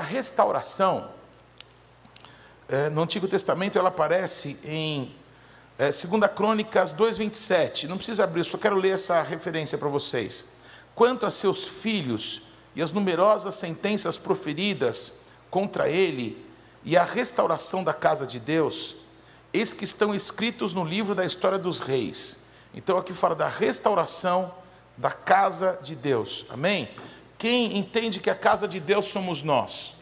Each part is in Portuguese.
palavra restauração, é, no Antigo Testamento, ela aparece em é, 2 Crônicas 2,27. Não precisa abrir, só quero ler essa referência para vocês. Quanto a seus filhos e as numerosas sentenças proferidas contra ele e a restauração da casa de Deus, eis que estão escritos no livro da história dos reis. Então aqui fala da restauração da casa de Deus. Amém? Quem entende que a casa de Deus somos nós?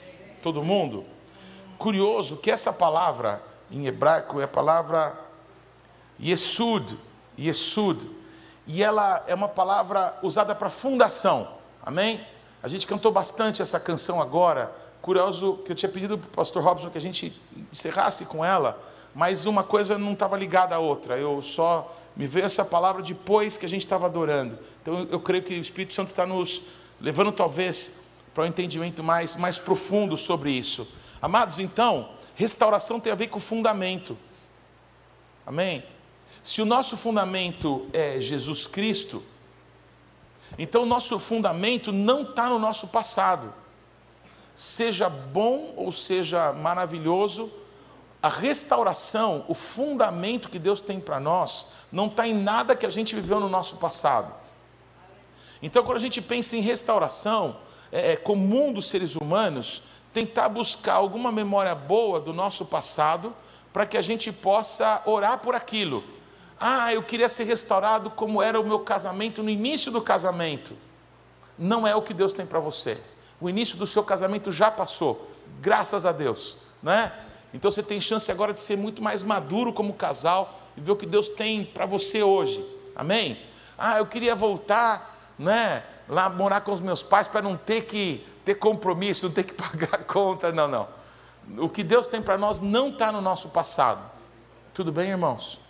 Todo mundo? Curioso que essa palavra em hebraico é a palavra Yesud, Yesud, e ela é uma palavra usada para fundação. Amém? A gente cantou bastante essa canção agora. Curioso que eu tinha pedido para o pastor Robson que a gente encerrasse com ela, mas uma coisa não estava ligada à outra. Eu só me veio essa palavra depois que a gente estava adorando. Então eu creio que o Espírito Santo está nos levando talvez para um entendimento mais, mais profundo sobre isso. Amados, então, restauração tem a ver com fundamento. Amém? Se o nosso fundamento é Jesus Cristo, então o nosso fundamento não está no nosso passado. Seja bom ou seja maravilhoso, a restauração, o fundamento que Deus tem para nós, não está em nada que a gente viveu no nosso passado. Então, quando a gente pensa em restauração, é, é, comum dos seres humanos tentar buscar alguma memória boa do nosso passado para que a gente possa orar por aquilo. Ah, eu queria ser restaurado como era o meu casamento no início do casamento. Não é o que Deus tem para você. O início do seu casamento já passou, graças a Deus, não é? Então você tem chance agora de ser muito mais maduro como casal e ver o que Deus tem para você hoje. Amém? Ah, eu queria voltar, né, lá morar com os meus pais para não ter que ter compromisso, não ter que pagar conta. Não, não. O que Deus tem para nós não está no nosso passado. Tudo bem, irmãos?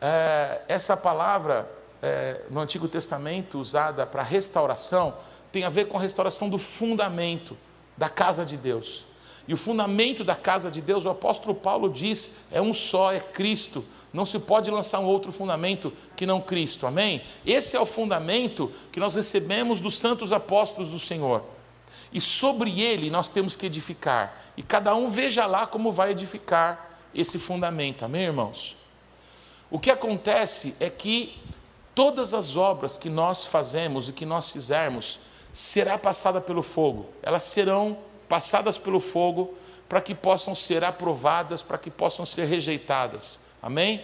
É, essa palavra é, no Antigo Testamento usada para restauração tem a ver com a restauração do fundamento da casa de Deus. E o fundamento da casa de Deus, o apóstolo Paulo diz, é um só, é Cristo. Não se pode lançar um outro fundamento que não Cristo. Amém? Esse é o fundamento que nós recebemos dos santos apóstolos do Senhor. E sobre ele nós temos que edificar. E cada um veja lá como vai edificar esse fundamento. Amém, irmãos? O que acontece é que todas as obras que nós fazemos e que nós fizermos será passada pelo fogo. Elas serão passadas pelo fogo para que possam ser aprovadas, para que possam ser rejeitadas. Amém?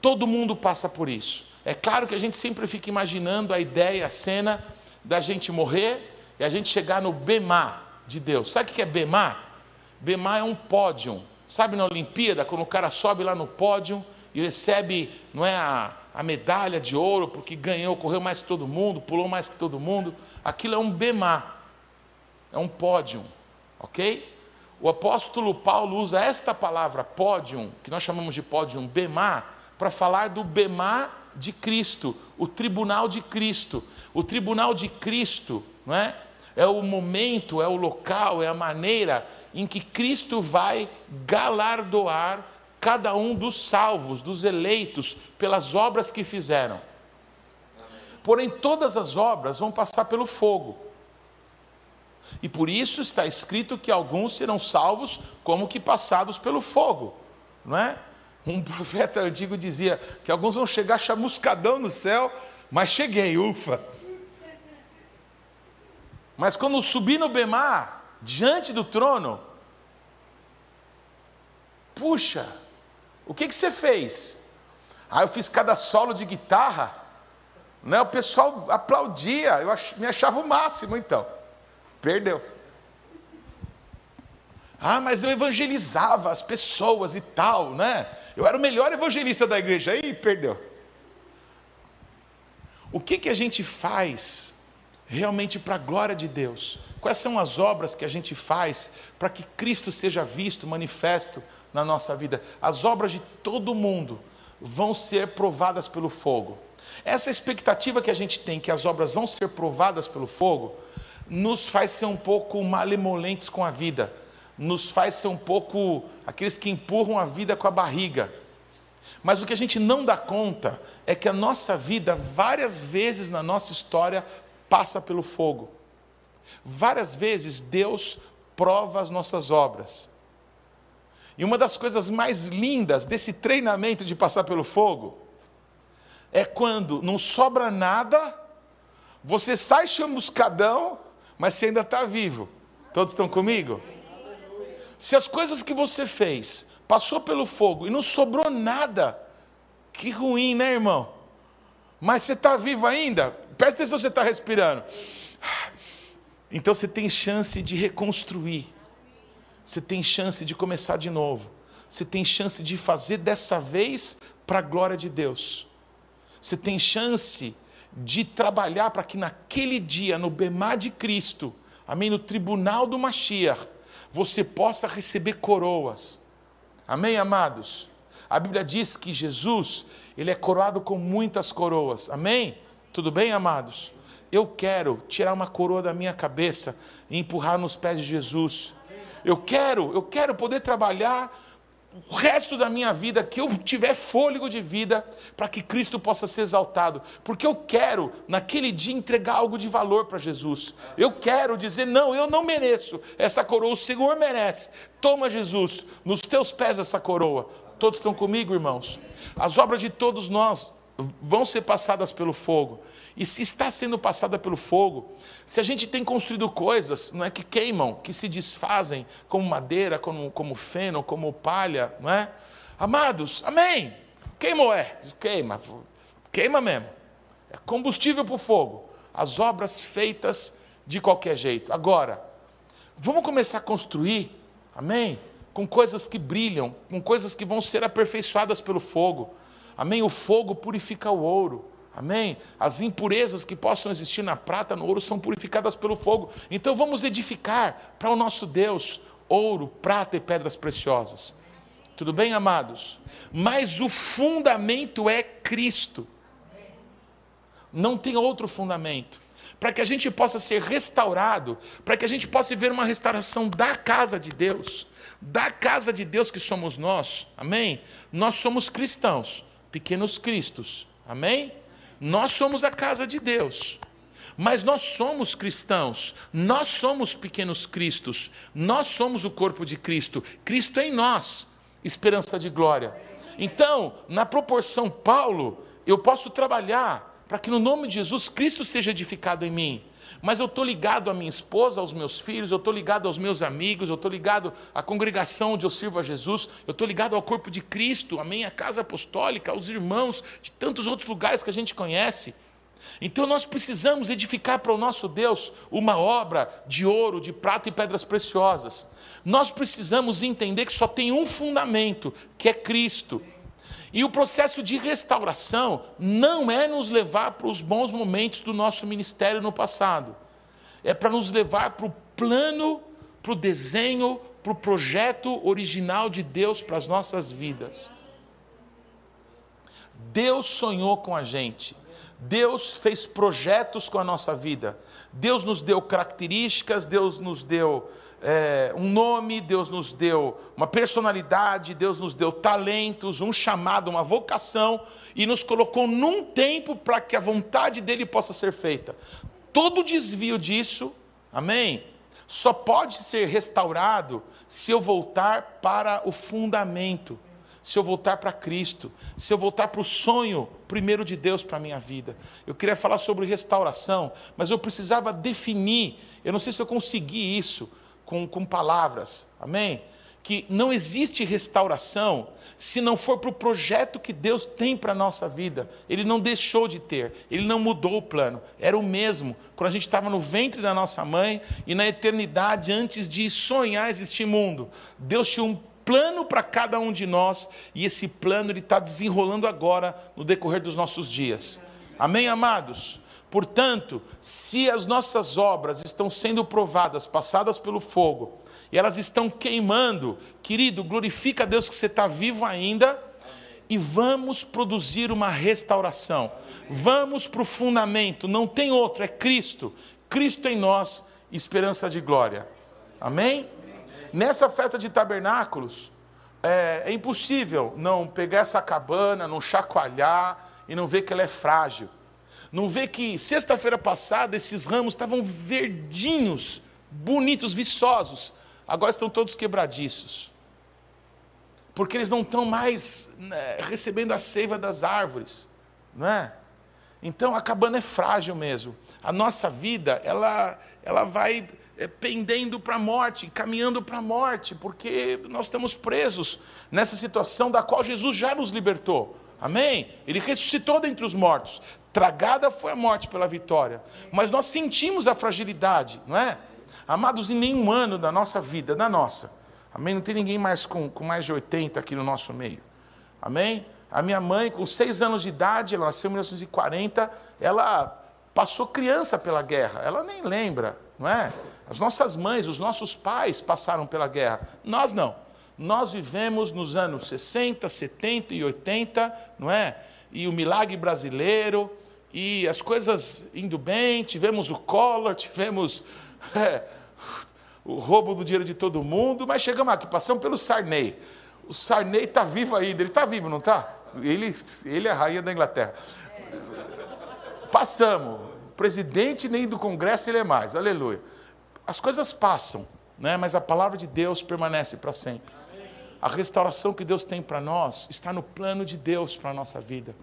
Todo mundo passa por isso. É claro que a gente sempre fica imaginando a ideia, a cena da gente morrer e a gente chegar no Bemá de Deus. Sabe o que é Bemá? Bemá é um pódio. Sabe na Olimpíada, quando o cara sobe lá no pódio e recebe, não é a, a medalha de ouro porque ganhou, correu mais que todo mundo, pulou mais que todo mundo. Aquilo é um Bemá é um pódio, ok? O apóstolo Paulo usa esta palavra pódio, que nós chamamos de pódio bemá, para falar do bemá de Cristo, o tribunal de Cristo. O tribunal de Cristo, não é? É o momento, é o local, é a maneira em que Cristo vai galardoar cada um dos salvos, dos eleitos, pelas obras que fizeram. Porém, todas as obras vão passar pelo fogo. E por isso está escrito que alguns serão salvos como que passados pelo fogo, não é? Um profeta antigo dizia que alguns vão chegar chamuscadão no céu, mas cheguei, ufa. Mas quando subi no Bemar, diante do trono, puxa, o que, que você fez? Ah, eu fiz cada solo de guitarra, né? o pessoal aplaudia, eu me achava o máximo então. Perdeu. Ah, mas eu evangelizava as pessoas e tal, né? Eu era o melhor evangelista da igreja. Aí perdeu. O que, que a gente faz realmente para a glória de Deus? Quais são as obras que a gente faz para que Cristo seja visto, manifesto na nossa vida? As obras de todo mundo vão ser provadas pelo fogo. Essa expectativa que a gente tem que as obras vão ser provadas pelo fogo, nos faz ser um pouco malemolentes com a vida, nos faz ser um pouco aqueles que empurram a vida com a barriga. Mas o que a gente não dá conta é que a nossa vida, várias vezes na nossa história, passa pelo fogo. Várias vezes Deus prova as nossas obras. E uma das coisas mais lindas desse treinamento de passar pelo fogo é quando não sobra nada, você sai chamuscadão, mas você ainda está vivo. Todos estão comigo? Se as coisas que você fez passou pelo fogo e não sobrou nada, que ruim, né, irmão? Mas você está vivo ainda? Presta atenção, você está respirando. Então você tem chance de reconstruir. Você tem chance de começar de novo. Você tem chance de fazer dessa vez para a glória de Deus. Você tem chance de trabalhar para que naquele dia, no Bemá de Cristo, amém, no tribunal do Mashiach, você possa receber coroas. Amém, amados? A Bíblia diz que Jesus, ele é coroado com muitas coroas. Amém? Tudo bem, amados? Eu quero tirar uma coroa da minha cabeça e empurrar nos pés de Jesus. Eu quero, eu quero poder trabalhar o resto da minha vida, que eu tiver fôlego de vida, para que Cristo possa ser exaltado. Porque eu quero, naquele dia, entregar algo de valor para Jesus. Eu quero dizer: não, eu não mereço essa coroa, o Senhor merece. Toma, Jesus, nos teus pés essa coroa. Todos estão comigo, irmãos? As obras de todos nós vão ser passadas pelo fogo. E se está sendo passada pelo fogo, se a gente tem construído coisas, não é que queimam, que se desfazem como madeira, como, como feno, como palha, não é? Amados, amém. Queimou é, queima, queima mesmo. É combustível para o fogo. As obras feitas de qualquer jeito. Agora, vamos começar a construir, amém? Com coisas que brilham, com coisas que vão ser aperfeiçoadas pelo fogo. Amém? O fogo purifica o ouro. Amém? As impurezas que possam existir na prata, no ouro, são purificadas pelo fogo. Então vamos edificar para o nosso Deus ouro, prata e pedras preciosas. Tudo bem, amados? Mas o fundamento é Cristo. Não tem outro fundamento. Para que a gente possa ser restaurado, para que a gente possa ver uma restauração da casa de Deus, da casa de Deus que somos nós, amém? Nós somos cristãos, pequenos cristos, amém? Nós somos a casa de Deus. Mas nós somos cristãos, nós somos pequenos cristos, nós somos o corpo de Cristo, Cristo em nós, esperança de glória. Então, na proporção Paulo, eu posso trabalhar para que no nome de Jesus Cristo seja edificado em mim. Mas eu estou ligado à minha esposa, aos meus filhos, eu estou ligado aos meus amigos, eu estou ligado à congregação onde eu sirvo a Jesus, eu estou ligado ao corpo de Cristo, à minha casa apostólica, aos irmãos de tantos outros lugares que a gente conhece. Então nós precisamos edificar para o nosso Deus uma obra de ouro, de prata e pedras preciosas. Nós precisamos entender que só tem um fundamento, que é Cristo. E o processo de restauração não é nos levar para os bons momentos do nosso ministério no passado, é para nos levar para o plano, para o desenho, para o projeto original de Deus para as nossas vidas. Deus sonhou com a gente. Deus fez projetos com a nossa vida. Deus nos deu características, Deus nos deu é, um nome, Deus nos deu uma personalidade, Deus nos deu talentos, um chamado, uma vocação e nos colocou num tempo para que a vontade dele possa ser feita. Todo desvio disso, amém? Só pode ser restaurado se eu voltar para o fundamento, se eu voltar para Cristo, se eu voltar para o sonho primeiro de Deus para a minha vida. Eu queria falar sobre restauração, mas eu precisava definir, eu não sei se eu consegui isso, com, com palavras, amém? Que não existe restauração se não for para o projeto que Deus tem para a nossa vida. Ele não deixou de ter, ele não mudou o plano, era o mesmo quando a gente estava no ventre da nossa mãe e na eternidade, antes de sonhar existir mundo. Deus tinha um plano para cada um de nós e esse plano ele está desenrolando agora no decorrer dos nossos dias. Amém, amados? Portanto, se as nossas obras estão sendo provadas, passadas pelo fogo, e elas estão queimando, querido, glorifica a Deus que você está vivo ainda, e vamos produzir uma restauração. Vamos para o fundamento, não tem outro, é Cristo. Cristo em nós, esperança de glória. Amém? Nessa festa de tabernáculos, é, é impossível não pegar essa cabana, não chacoalhar e não ver que ela é frágil Não vê que sexta-feira passada esses ramos estavam verdinhos, bonitos, viçosos, agora estão todos quebradiços. Porque eles não estão mais né, recebendo a seiva das árvores, não é? Então a cabana é frágil mesmo. A nossa vida, ela, ela vai é, pendendo para a morte, caminhando para a morte, porque nós estamos presos nessa situação da qual Jesus já nos libertou. Amém? Ele ressuscitou dentre os mortos. Tragada foi a morte pela vitória. Mas nós sentimos a fragilidade, não é? Amados, em nenhum ano da nossa vida, da nossa. Amém? Não tem ninguém mais com, com mais de 80 aqui no nosso meio. Amém? A minha mãe, com seis anos de idade, ela nasceu em 1940, ela passou criança pela guerra. Ela nem lembra, não é? As nossas mães, os nossos pais passaram pela guerra. Nós não. Nós vivemos nos anos 60, 70 e 80, não é? E o milagre brasileiro, e as coisas indo bem, tivemos o Collor, tivemos é, o roubo do dinheiro de todo mundo, mas chegamos aqui, passamos pelo Sarney. O Sarney está vivo ainda, ele está vivo, não está? Ele, ele é a rainha da Inglaterra. Passamos. Presidente nem do Congresso ele é mais, aleluia. As coisas passam, né? mas a palavra de Deus permanece para sempre. A restauração que Deus tem para nós está no plano de Deus para a nossa vida.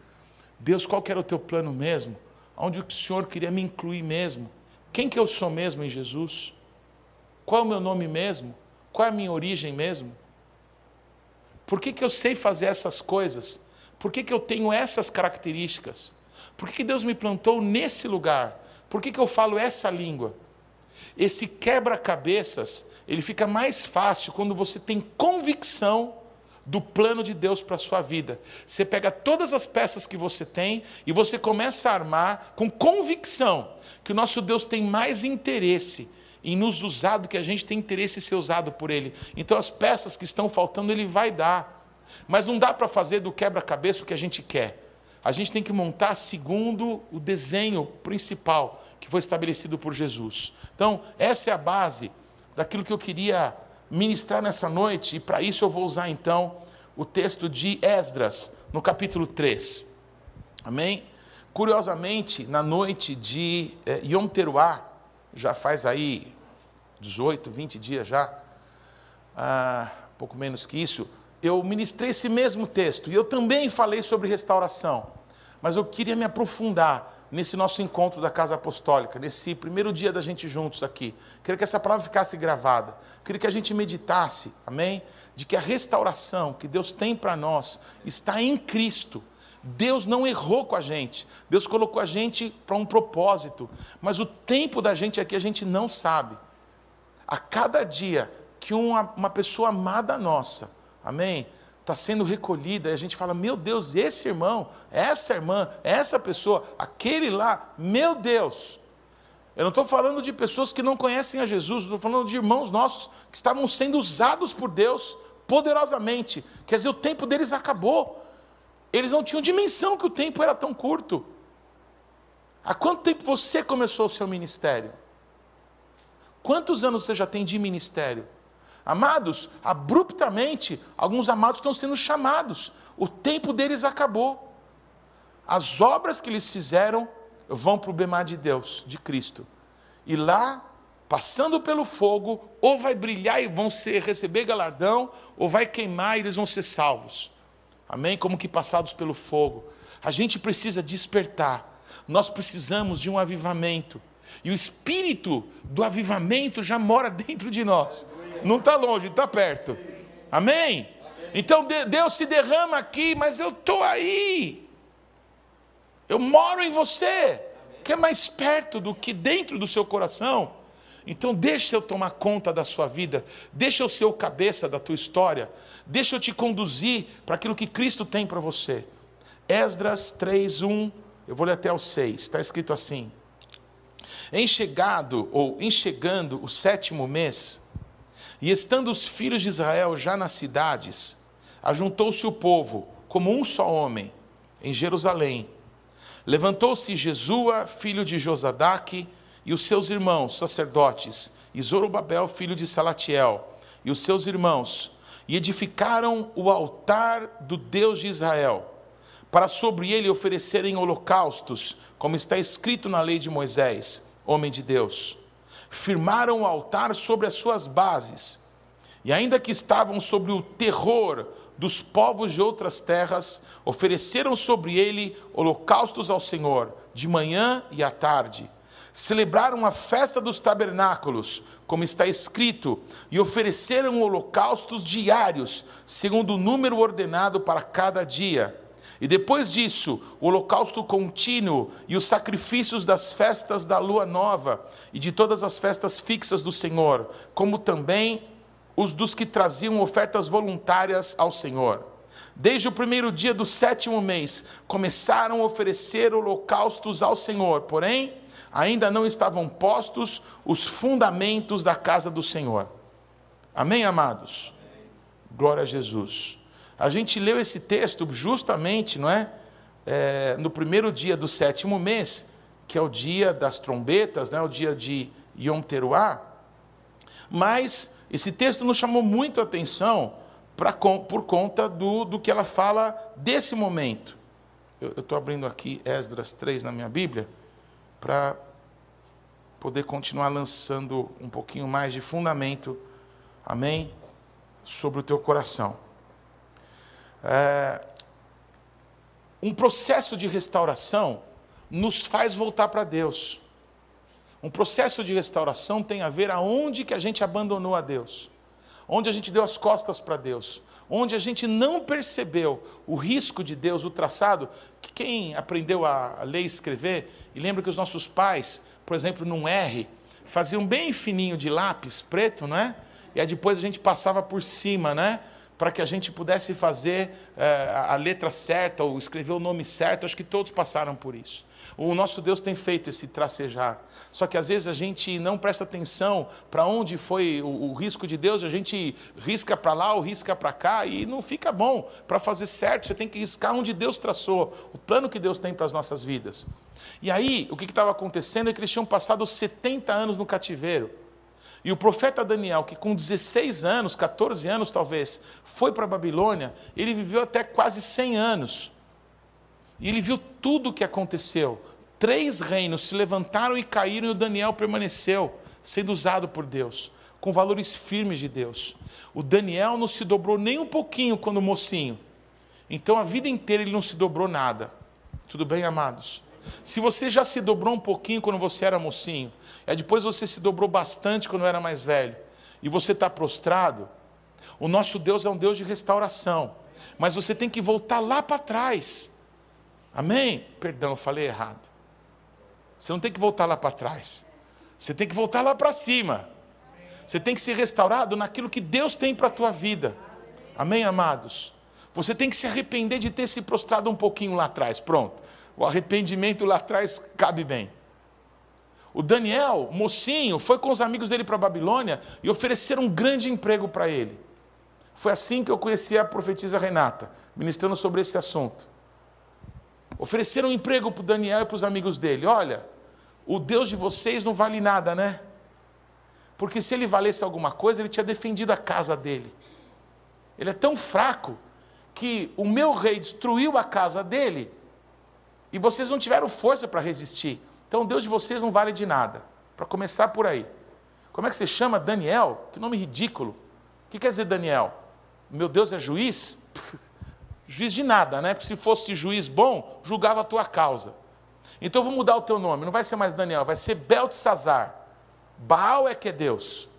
Deus, qual era o teu plano mesmo? Onde o Senhor queria me incluir mesmo? Quem que eu sou mesmo em Jesus? Qual é o meu nome mesmo? Qual é a minha origem mesmo? Por que, que eu sei fazer essas coisas? Por que, que eu tenho essas características? Por que, que Deus me plantou nesse lugar? Por que, que eu falo essa língua? Esse quebra-cabeças, ele fica mais fácil quando você tem convicção do plano de Deus para a sua vida. Você pega todas as peças que você tem e você começa a armar com convicção que o nosso Deus tem mais interesse em nos usar do que a gente tem interesse em ser usado por Ele. Então as peças que estão faltando Ele vai dar. Mas não dá para fazer do quebra-cabeça o que a gente quer. A gente tem que montar segundo o desenho principal que foi estabelecido por Jesus. Então, essa é a base daquilo que eu queria ministrar nessa noite, e para isso eu vou usar então o texto de Esdras, no capítulo 3. Amém? Curiosamente, na noite de é, Yom Teruah, já faz aí 18, 20 dias já, ah, pouco menos que isso, eu ministrei esse mesmo texto, e eu também falei sobre restauração, mas eu queria me aprofundar nesse nosso encontro da Casa Apostólica, nesse primeiro dia da gente juntos aqui. Queria que essa palavra ficasse gravada. Queria que a gente meditasse, amém? De que a restauração que Deus tem para nós está em Cristo. Deus não errou com a gente. Deus colocou a gente para um propósito. Mas o tempo da gente aqui a gente não sabe. A cada dia que uma, uma pessoa amada nossa, amém? Está sendo recolhida, e a gente fala: meu Deus, esse irmão, essa irmã, essa pessoa, aquele lá, meu Deus. Eu não estou falando de pessoas que não conhecem a Jesus, estou falando de irmãos nossos que estavam sendo usados por Deus poderosamente. Quer dizer, o tempo deles acabou. Eles não tinham dimensão que o tempo era tão curto. Há quanto tempo você começou o seu ministério? Quantos anos você já tem de ministério? Amados, abruptamente, alguns amados estão sendo chamados, o tempo deles acabou. As obras que eles fizeram vão para o bemar de Deus, de Cristo. E lá, passando pelo fogo, ou vai brilhar e vão ser, receber galardão, ou vai queimar e eles vão ser salvos. Amém? Como que passados pelo fogo. A gente precisa despertar. Nós precisamos de um avivamento. E o espírito do avivamento já mora dentro de nós. Não está longe, está perto. Amém? Então Deus se derrama aqui, mas eu estou aí. Eu moro em você, que é mais perto do que dentro do seu coração. Então deixa eu tomar conta da sua vida, deixa eu ser o cabeça da tua história, deixa eu te conduzir para aquilo que Cristo tem para você. Esdras 3:1, eu vou ler até o 6, está escrito assim: Enchegado ou enchegando o sétimo mês, e estando os filhos de Israel já nas cidades, ajuntou-se o povo como um só homem em Jerusalém. Levantou-se Jesua, filho de Josadaque, e os seus irmãos, sacerdotes, e Zorobabel, filho de Salatiel, e os seus irmãos, e edificaram o altar do Deus de Israel, para sobre ele oferecerem holocaustos, como está escrito na lei de Moisés, homem de Deus. Firmaram o altar sobre as suas bases, e ainda que estavam sobre o terror dos povos de outras terras, ofereceram sobre ele holocaustos ao Senhor, de manhã e à tarde. Celebraram a festa dos tabernáculos, como está escrito, e ofereceram holocaustos diários, segundo o número ordenado para cada dia e depois disso, o holocausto contínuo e os sacrifícios das festas da lua nova e de todas as festas fixas do Senhor, como também os dos que traziam ofertas voluntárias ao Senhor. Desde o primeiro dia do sétimo mês, começaram a oferecer holocaustos ao Senhor, porém, ainda não estavam postos os fundamentos da casa do Senhor. Amém, amados? Glória a Jesus. A gente leu esse texto justamente, não é? é? no primeiro dia do sétimo mês, que é o dia das trombetas, né? o dia de Yom Teruah. Mas esse texto nos chamou muito a atenção pra, por conta do, do que ela fala desse momento. Eu estou abrindo aqui Esdras 3 na minha Bíblia, para poder continuar lançando um pouquinho mais de fundamento, amém? Sobre o teu coração é, um processo de restauração nos faz voltar para Deus. Um processo de restauração tem a ver aonde que a gente abandonou a Deus, onde a gente deu as costas para Deus, onde a gente não percebeu o risco de Deus, o traçado, que quem aprendeu a ler e escrever, e lembra que os nossos pais, por exemplo, num R, faziam bem fininho de lápis preto, não é? E aí depois a gente passava por cima, né? Para que a gente pudesse fazer é, a letra certa ou escrever o nome certo. Acho que todos passaram por isso. O nosso Deus tem feito esse tracejar. Só que às vezes a gente não presta atenção para onde foi o, o, risco de Deus, a gente risca para lá ou risca para cá e não fica bom. Para fazer certo, você tem que riscar onde Deus traçou, o plano que Deus tem para as nossas vidas. E aí, o que estava acontecendo é que eles tinham passado 70 anos no cativeiro. E o profeta Daniel, que com 16 anos, 14 anos talvez, foi para a Babilônia, ele viveu até quase 100 anos. E ele viu tudo o que aconteceu. Três reinos se levantaram e caíram, e o Daniel permaneceu, sendo usado por Deus, com valores firmes de Deus. O Daniel não se dobrou nem um pouquinho quando mocinho. Então a vida inteira ele não se dobrou nada. Tudo bem, amados? Se você já se dobrou um pouquinho quando você era mocinho, é depois você se dobrou bastante quando era mais velho, e você está prostrado, o nosso Deus é um Deus de restauração, mas você tem que voltar lá para trás. Amém? Perdão, eu falei errado. Você não tem que voltar lá para trás. Você tem que voltar lá para cima. Você tem que ser restaurado naquilo que Deus tem para a tua vida. Amém, amados? Você tem que se arrepender de ter se prostrado um pouquinho lá atrás. Pronto. O arrependimento lá atrás cabe bem. O Daniel, mocinho, foi com os amigos dele para a Babilônia e ofereceram um grande emprego para ele. Foi assim que eu conheci a profetisa Renata, ministrando sobre esse assunto. Ofereceram um emprego para o Daniel e para os amigos dele. Olha, o Deus de vocês não vale nada, né? Porque se ele valesse alguma coisa, ele tinha defendido a casa dele. Ele é tão fraco que o meu rei destruiu a casa dele e vocês não tiveram força para resistir. Então Deus de vocês não vale de nada. Para começar por aí. Como é que você chama Daniel? Que nome ridículo. O que quer dizer Daniel? Meu Deus é juiz? juiz de nada, né? Porque se fosse juiz bom, julgava a tua causa. Então vou mudar o teu nome. Não vai ser mais Daniel, vai ser Beltesazar. Baal é que é Deus.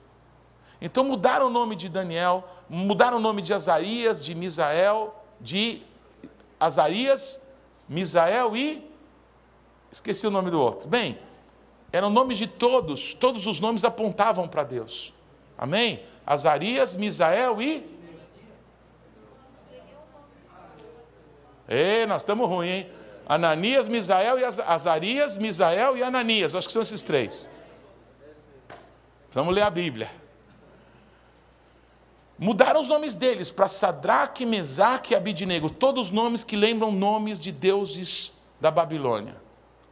Então mudaram o nome de Daniel, mudaram o nome de Azarias, de Misael, de Azarias Misael e. Esqueci o nome do outro. Bem, eram nomes de todos, todos os nomes apontavam para Deus. Amém? Azarias, Misael e. Ei, nós estamos ruins, hein? Ananias, Misael e Azarias, Misael e Ananias. Acho que são esses três. Vamos ler a Bíblia. Mudaram os nomes deles para Sadraque, Mesaque e Abidinego, todos os nomes que lembram nomes de deuses da Babilônia.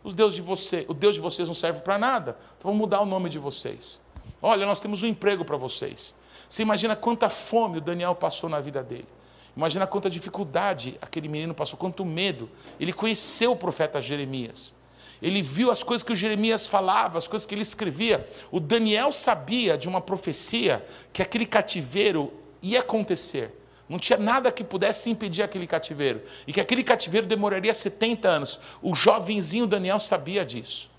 Os deuses de você, o Deus de vocês não serve para nada, então vamos mudar o nome de vocês. Olha, nós temos um emprego para vocês. Você imagina quanta fome o Daniel passou na vida dele. Imagina quanta dificuldade aquele menino passou, quanto medo. Ele conheceu o profeta Jeremias. Ele viu as coisas que o Jeremias falava, as coisas que ele escrevia. O Daniel sabia de uma profecia que aquele cativeiro ia acontecer. Não tinha nada que pudesse impedir aquele cativeiro. E que aquele cativeiro demoraria 70 anos. O jovenzinho Daniel sabia disso.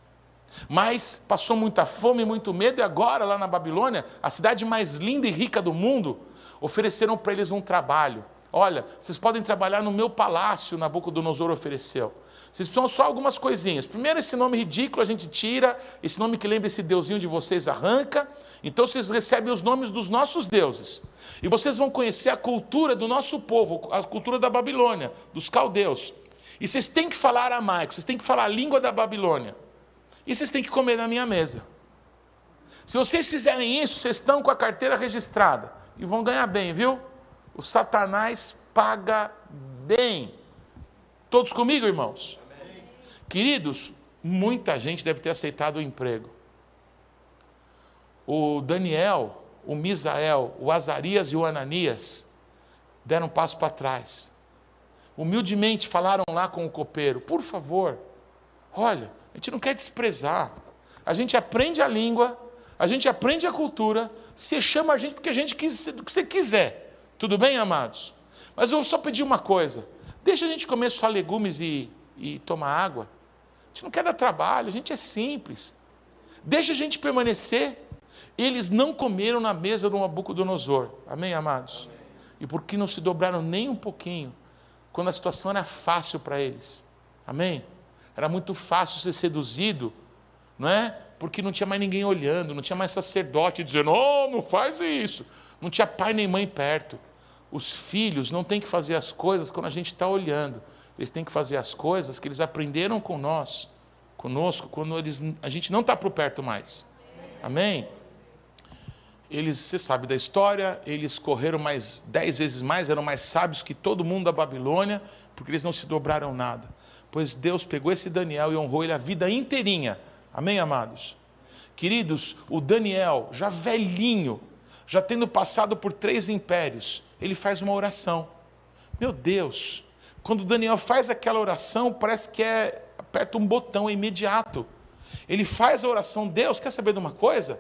Mas passou muita fome, muito medo, e agora, lá na Babilônia, a cidade mais linda e rica do mundo, ofereceram para eles um trabalho. Olha, vocês podem trabalhar no meu palácio, Nabucodonosor ofereceu. Vocês precisam só algumas coisinhas. Primeiro, esse nome ridículo a gente tira, esse nome que lembra esse deusinho de vocês arranca. Então, vocês recebem os nomes dos nossos deuses. E vocês vão conhecer a cultura do nosso povo, a cultura da Babilônia, dos caldeus. E vocês têm que falar aramaico, vocês têm que falar a língua da Babilônia. E vocês têm que comer na minha mesa. Se vocês fizerem isso, vocês estão com a carteira registrada. E vão ganhar bem, viu? O Satanás paga bem. Todos comigo, irmãos? Queridos, muita gente deve ter aceitado o emprego. O Daniel, o Misael, o Azarias e o Ananias deram um passo para trás. Humildemente falaram lá com o copeiro: por favor, olha, a gente não quer desprezar. A gente aprende a língua, a gente aprende a cultura, você chama a gente porque a gente quis, do que você quiser. Tudo bem, amados? Mas eu só pedir uma coisa: deixa a gente comer só legumes e, e tomar água gente não quer dar trabalho, a gente é simples. Deixa a gente permanecer. Eles não comeram na mesa do Nabucodonosor. Amém, amados? Amém. E por que não se dobraram nem um pouquinho, quando a situação era fácil para eles? Amém? Era muito fácil ser seduzido, não é? Porque não tinha mais ninguém olhando, não tinha mais sacerdote dizendo, oh, não faz isso. Não tinha pai nem mãe perto. Os filhos não têm que fazer as coisas quando a gente está olhando. Eles têm que fazer as coisas que eles aprenderam com nós, conosco, quando eles, a gente não está por perto mais. Amém? Eles, você sabe da história, eles correram mais dez vezes mais, eram mais sábios que todo mundo da Babilônia, porque eles não se dobraram nada. Pois Deus pegou esse Daniel e honrou ele a vida inteirinha. Amém, amados? Queridos, o Daniel, já velhinho, já tendo passado por três impérios, ele faz uma oração. Meu Deus, quando Daniel faz aquela oração, parece que é aperta um botão, é imediato. Ele faz a oração, Deus, quer saber de uma coisa?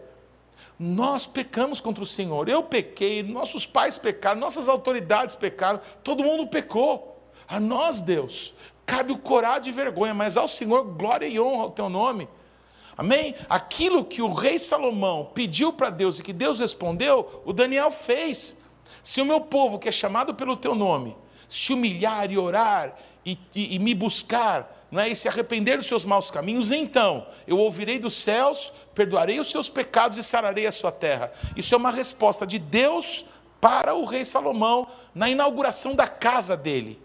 Nós pecamos contra o Senhor. Eu pequei, nossos pais pecaram, nossas autoridades pecaram, todo mundo pecou. A nós, Deus, cabe o coragem e vergonha, mas ao Senhor glória e honra ao teu nome. Amém? Aquilo que o rei Salomão pediu para Deus e que Deus respondeu, o Daniel fez. Se o meu povo, que é chamado pelo teu nome, se humilhar e orar e, e, e me buscar, não é? e se arrepender dos seus maus caminhos, então eu ouvirei dos céus, perdoarei os seus pecados e sararei a sua terra. Isso é uma resposta de Deus para o rei Salomão na inauguração da casa dele.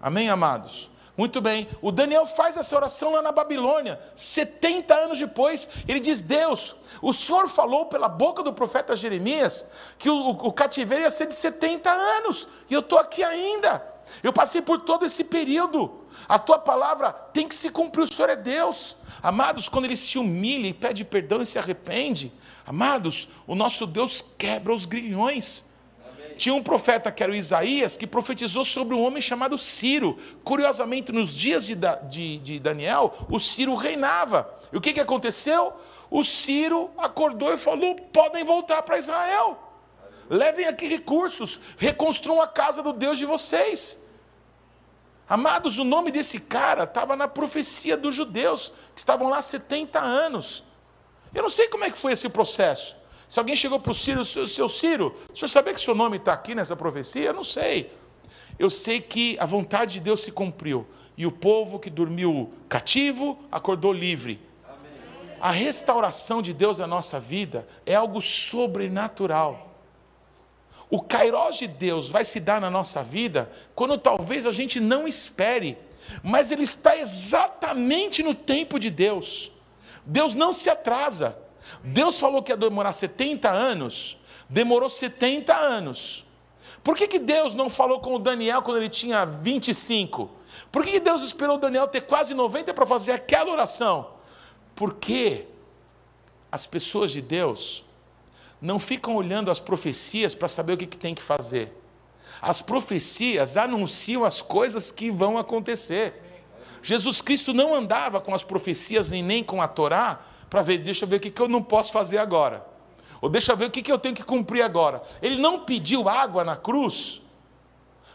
Amém, amados? Muito bem, o Daniel faz essa oração lá na Babilônia, 70 anos depois, ele diz: Deus, o Senhor falou pela boca do profeta Jeremias que o, o cativeiro ia ser de 70 anos, e eu estou aqui ainda. Eu passei por todo esse período. A tua palavra tem que se cumprir, o Senhor é Deus. Amados, quando ele se humilha e pede perdão e se arrepende, amados, o nosso Deus quebra os grilhões. Tinha um profeta que era o Isaías, que profetizou sobre um homem chamado Ciro. Curiosamente, nos dias de, de, de Daniel, o Ciro reinava. E o que, que aconteceu? O Ciro acordou e falou: podem voltar para Israel. Levem aqui recursos, reconstruam a casa do Deus de vocês. Amados, o nome desse cara estava na profecia dos judeus, que estavam lá 70 anos. Eu não sei como é que foi esse processo. Se alguém chegou para o Ciro, seu, seu Ciro, o senhor sabia que seu nome está aqui nessa profecia? Eu não sei. Eu sei que a vontade de Deus se cumpriu. E o povo que dormiu cativo acordou livre. Amém. A restauração de Deus na nossa vida é algo sobrenatural. O kairós de Deus vai se dar na nossa vida quando talvez a gente não espere, mas ele está exatamente no tempo de Deus. Deus não se atrasa. Deus falou que ia demorar 70 anos, demorou 70 anos. Por que, que Deus não falou com o Daniel quando ele tinha 25? Por que, que Deus esperou o Daniel ter quase 90 para fazer aquela oração? Porque as pessoas de Deus não ficam olhando as profecias para saber o que, que tem que fazer. As profecias anunciam as coisas que vão acontecer. Jesus Cristo não andava com as profecias e nem com a Torá para ver, deixa eu ver o que eu não posso fazer agora. Ou deixa eu ver o que eu tenho que cumprir agora. Ele não pediu água na cruz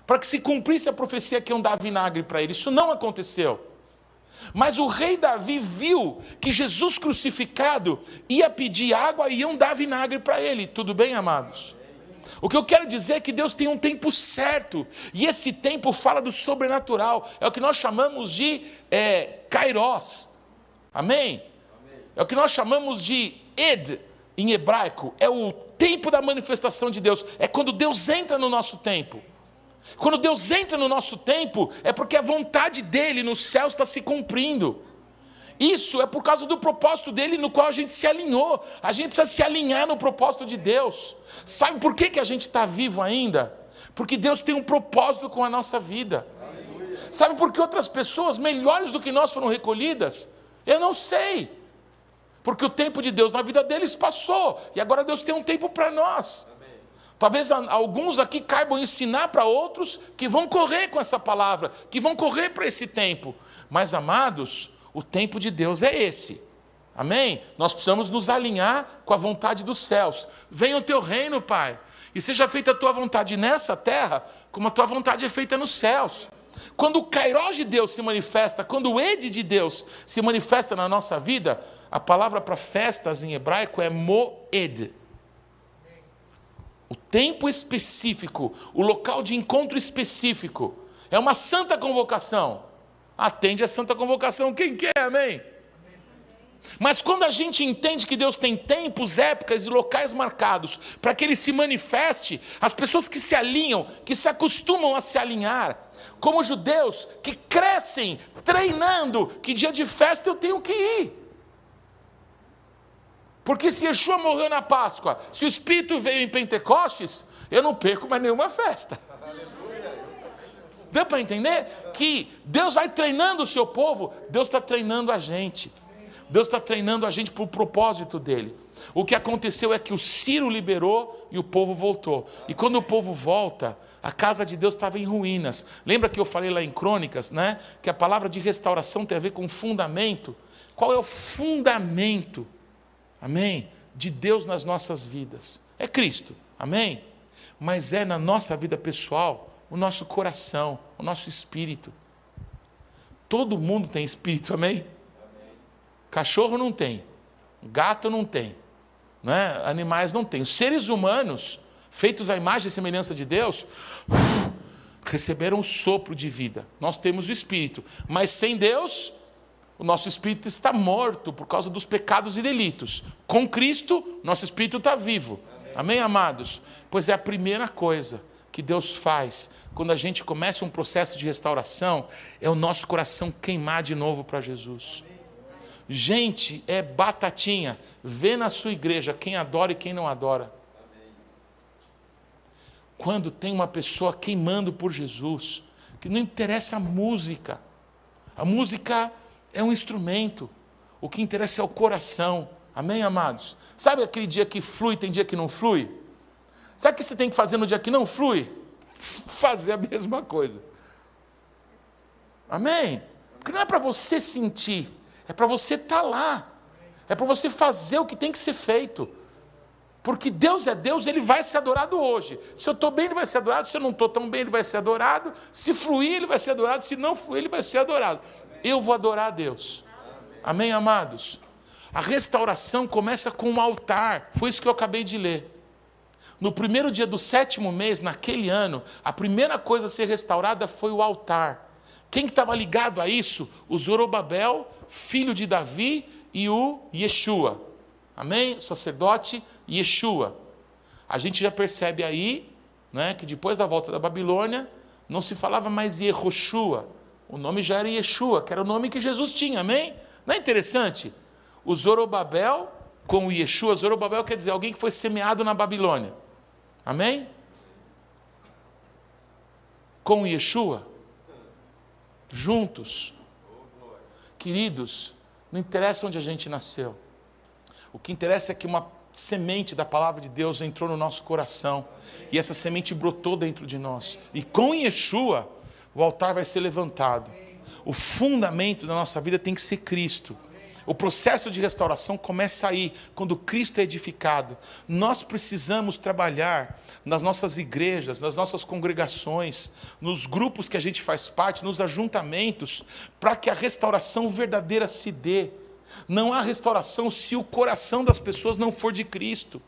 para que se cumprisse a profecia que iam dar vinagre para ele. Isso não aconteceu. Mas o rei Davi viu que Jesus crucificado ia pedir água e iam dar vinagre para ele. Tudo bem, amados? O que eu quero dizer é que Deus tem um tempo certo, e esse tempo fala do sobrenatural, é o que nós chamamos de é, kairos, amém? É o que nós chamamos de ed em hebraico, é o tempo da manifestação de Deus, é quando Deus entra no nosso tempo. Quando Deus entra no nosso tempo, é porque a vontade dele nos céus está se cumprindo. Isso é por causa do propósito dele no qual a gente se alinhou. A gente precisa se alinhar no propósito de Deus. Sabe por que, que a gente está vivo ainda? Porque Deus tem um propósito com a nossa vida. Sabe por que outras pessoas melhores do que nós foram recolhidas? Eu não sei. Porque o tempo de Deus na vida deles passou. E agora Deus tem um tempo para nós. Talvez alguns aqui caibam ensinar para outros que vão correr com essa palavra, que vão correr para esse tempo. Mas, amados, o tempo de Deus é esse. Amém? Nós precisamos nos alinhar com a vontade dos céus. Venha o teu reino, Pai, e seja feita a tua vontade nessa terra, como a tua vontade é feita nos céus. Quando o Cairós de Deus se manifesta, quando o Ed de Deus se manifesta na nossa vida, a palavra para festas em hebraico é Moed. O tempo específico, o local de encontro específico, é uma santa convocação atende a santa convocação. Quem quer, amém? Mas quando a gente entende que Deus tem tempos, épocas e locais marcados para que Ele se manifeste, as pessoas que se alinham, que se acostumam a se alinhar, como judeus que crescem treinando, que dia de festa eu tenho que ir. Porque se Yeshua morreu na Páscoa, se o Espírito veio em Pentecostes, eu não perco mais nenhuma festa. Deu para entender? Que Deus vai treinando o seu povo, Deus está treinando a gente. Deus está treinando a gente para o propósito dele. O que aconteceu é que o Ciro liberou e o povo voltou. E quando o povo volta, a casa de Deus estava em ruínas. Lembra que eu falei lá em Crônicas, né? Que a palavra de restauração tem a ver com fundamento. Qual é o fundamento? Amém? De Deus nas nossas vidas. É Cristo. Amém? Mas é na nossa vida pessoal o nosso coração, o nosso espírito. Todo mundo tem espírito, amém? amém. Cachorro não tem, gato não tem, né? animais não têm. Os seres humanos, feitos à imagem e semelhança de Deus, receberam o sopro de vida. Nós temos o espírito, mas sem Deus, o nosso espírito está morto por causa dos pecados e delitos. Com Cristo, nosso espírito está vivo. Amém, Amém amados? Pois é a primeira coisa que Deus faz quando a gente começa um processo de restauração é o nosso coração queimar de novo para Jesus. Gente, é batatinha. Vê na sua igreja quem adora e quem não adora. Quando tem uma pessoa queimando por Jesus, que não interessa a música. A música é um instrumento. O que interessa é o coração. Amém, amados? Sabe aquele dia que flui, tem dia que não flui? Sabe o que você tem que fazer no dia que não flui? Fazer a mesma coisa. Amém? Porque não é para você sentir, é para você estar tá lá. É para você fazer o que tem que ser feito. Porque Deus é Deus, Ele vai ser adorado hoje. Se eu estou bem, Ele vai ser adorado. Se eu não estou tão bem, Ele vai ser adorado. Se fluir, Ele vai ser adorado. Se não fluir, Ele vai ser adorado. Eu vou adorar a Deus. Amém, amados? A restauração começa com um altar. Foi isso que eu acabei de ler. No primeiro dia do sétimo mês, naquele ano, a primeira coisa a ser restaurada foi o altar. Quem estava ligado a isso? O Zorobabel, filho de Davi, e o Yeshua. Amém? Sacerdote Yeshua. A gente já percebe aí né, que depois da volta da Babilônia, não se falava mais Yehoshua. O nome já era Yeshua, que era o nome que Jesus tinha. Amém? Não é interessante? O Zorobabel com o Yeshua, Zorobabel quer dizer alguém que foi semeado na Babilônia. Amém? Com Yeshua, juntos. Queridos, não interessa onde a gente nasceu. O que interessa é que uma semente da palavra de Deus entrou no nosso coração e essa semente brotou dentro de nós. E com Yeshua, o altar vai ser levantado. O fundamento da nossa vida tem que ser Cristo. O processo de restauração começa aí, quando Cristo é edificado. Nós precisamos trabalhar nas nossas igrejas, nas nossas congregações, nos grupos que a gente faz parte, nos ajuntamentos, para que a restauração verdadeira se dê. Não há restauração se o coração das pessoas não for de Cristo.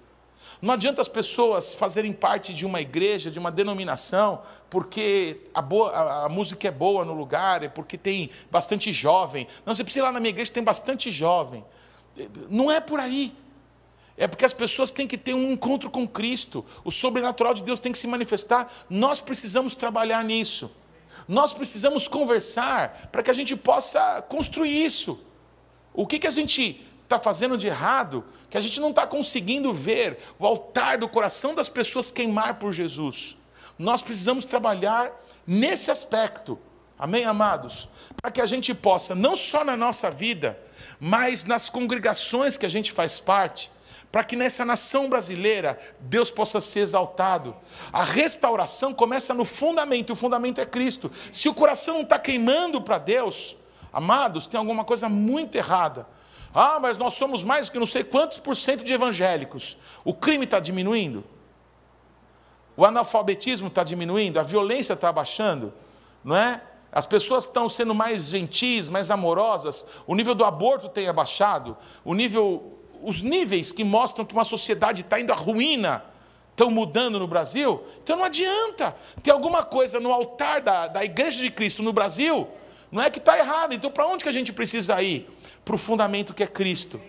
Não adianta as pessoas fazerem parte de uma igreja, de uma denominação, porque a, boa, a, a, música é boa no lugar, é porque tem bastante jovem. Não, você precisa ir lá na minha igreja, tem bastante jovem. Não é por aí. É porque as pessoas têm que ter um encontro com Cristo. O sobrenatural de Deus tem que se manifestar. Nós precisamos trabalhar nisso. Nós precisamos conversar para que a gente possa construir isso. O que, que a gente está fazendo de errado, que a gente não está conseguindo ver o altar do coração das pessoas queimar por Jesus. Nós precisamos trabalhar nesse aspecto, amém, amados? Para que a gente possa, não só na nossa vida, mas nas congregações que a gente faz parte, para que nessa nação brasileira Deus possa ser exaltado. A restauração começa no fundamento, o fundamento é Cristo. Se o coração não está queimando para Deus, amados, tem alguma coisa muito errada. Ah, mas nós somos mais que não sei quantos por cento de evangélicos. O crime está diminuindo? O analfabetismo está diminuindo? A violência está abaixando? Não é? As pessoas estão sendo mais gentis, mais amorosas. O nível do aborto tem abaixado. O nível, os níveis que mostram que uma sociedade está indo à ruína estão mudando no Brasil. Então não adianta ter alguma coisa no altar da, da Igreja de Cristo no Brasil. Não é que está errado. Então para onde que a gente precisa ir? para o fundamento que é Cristo.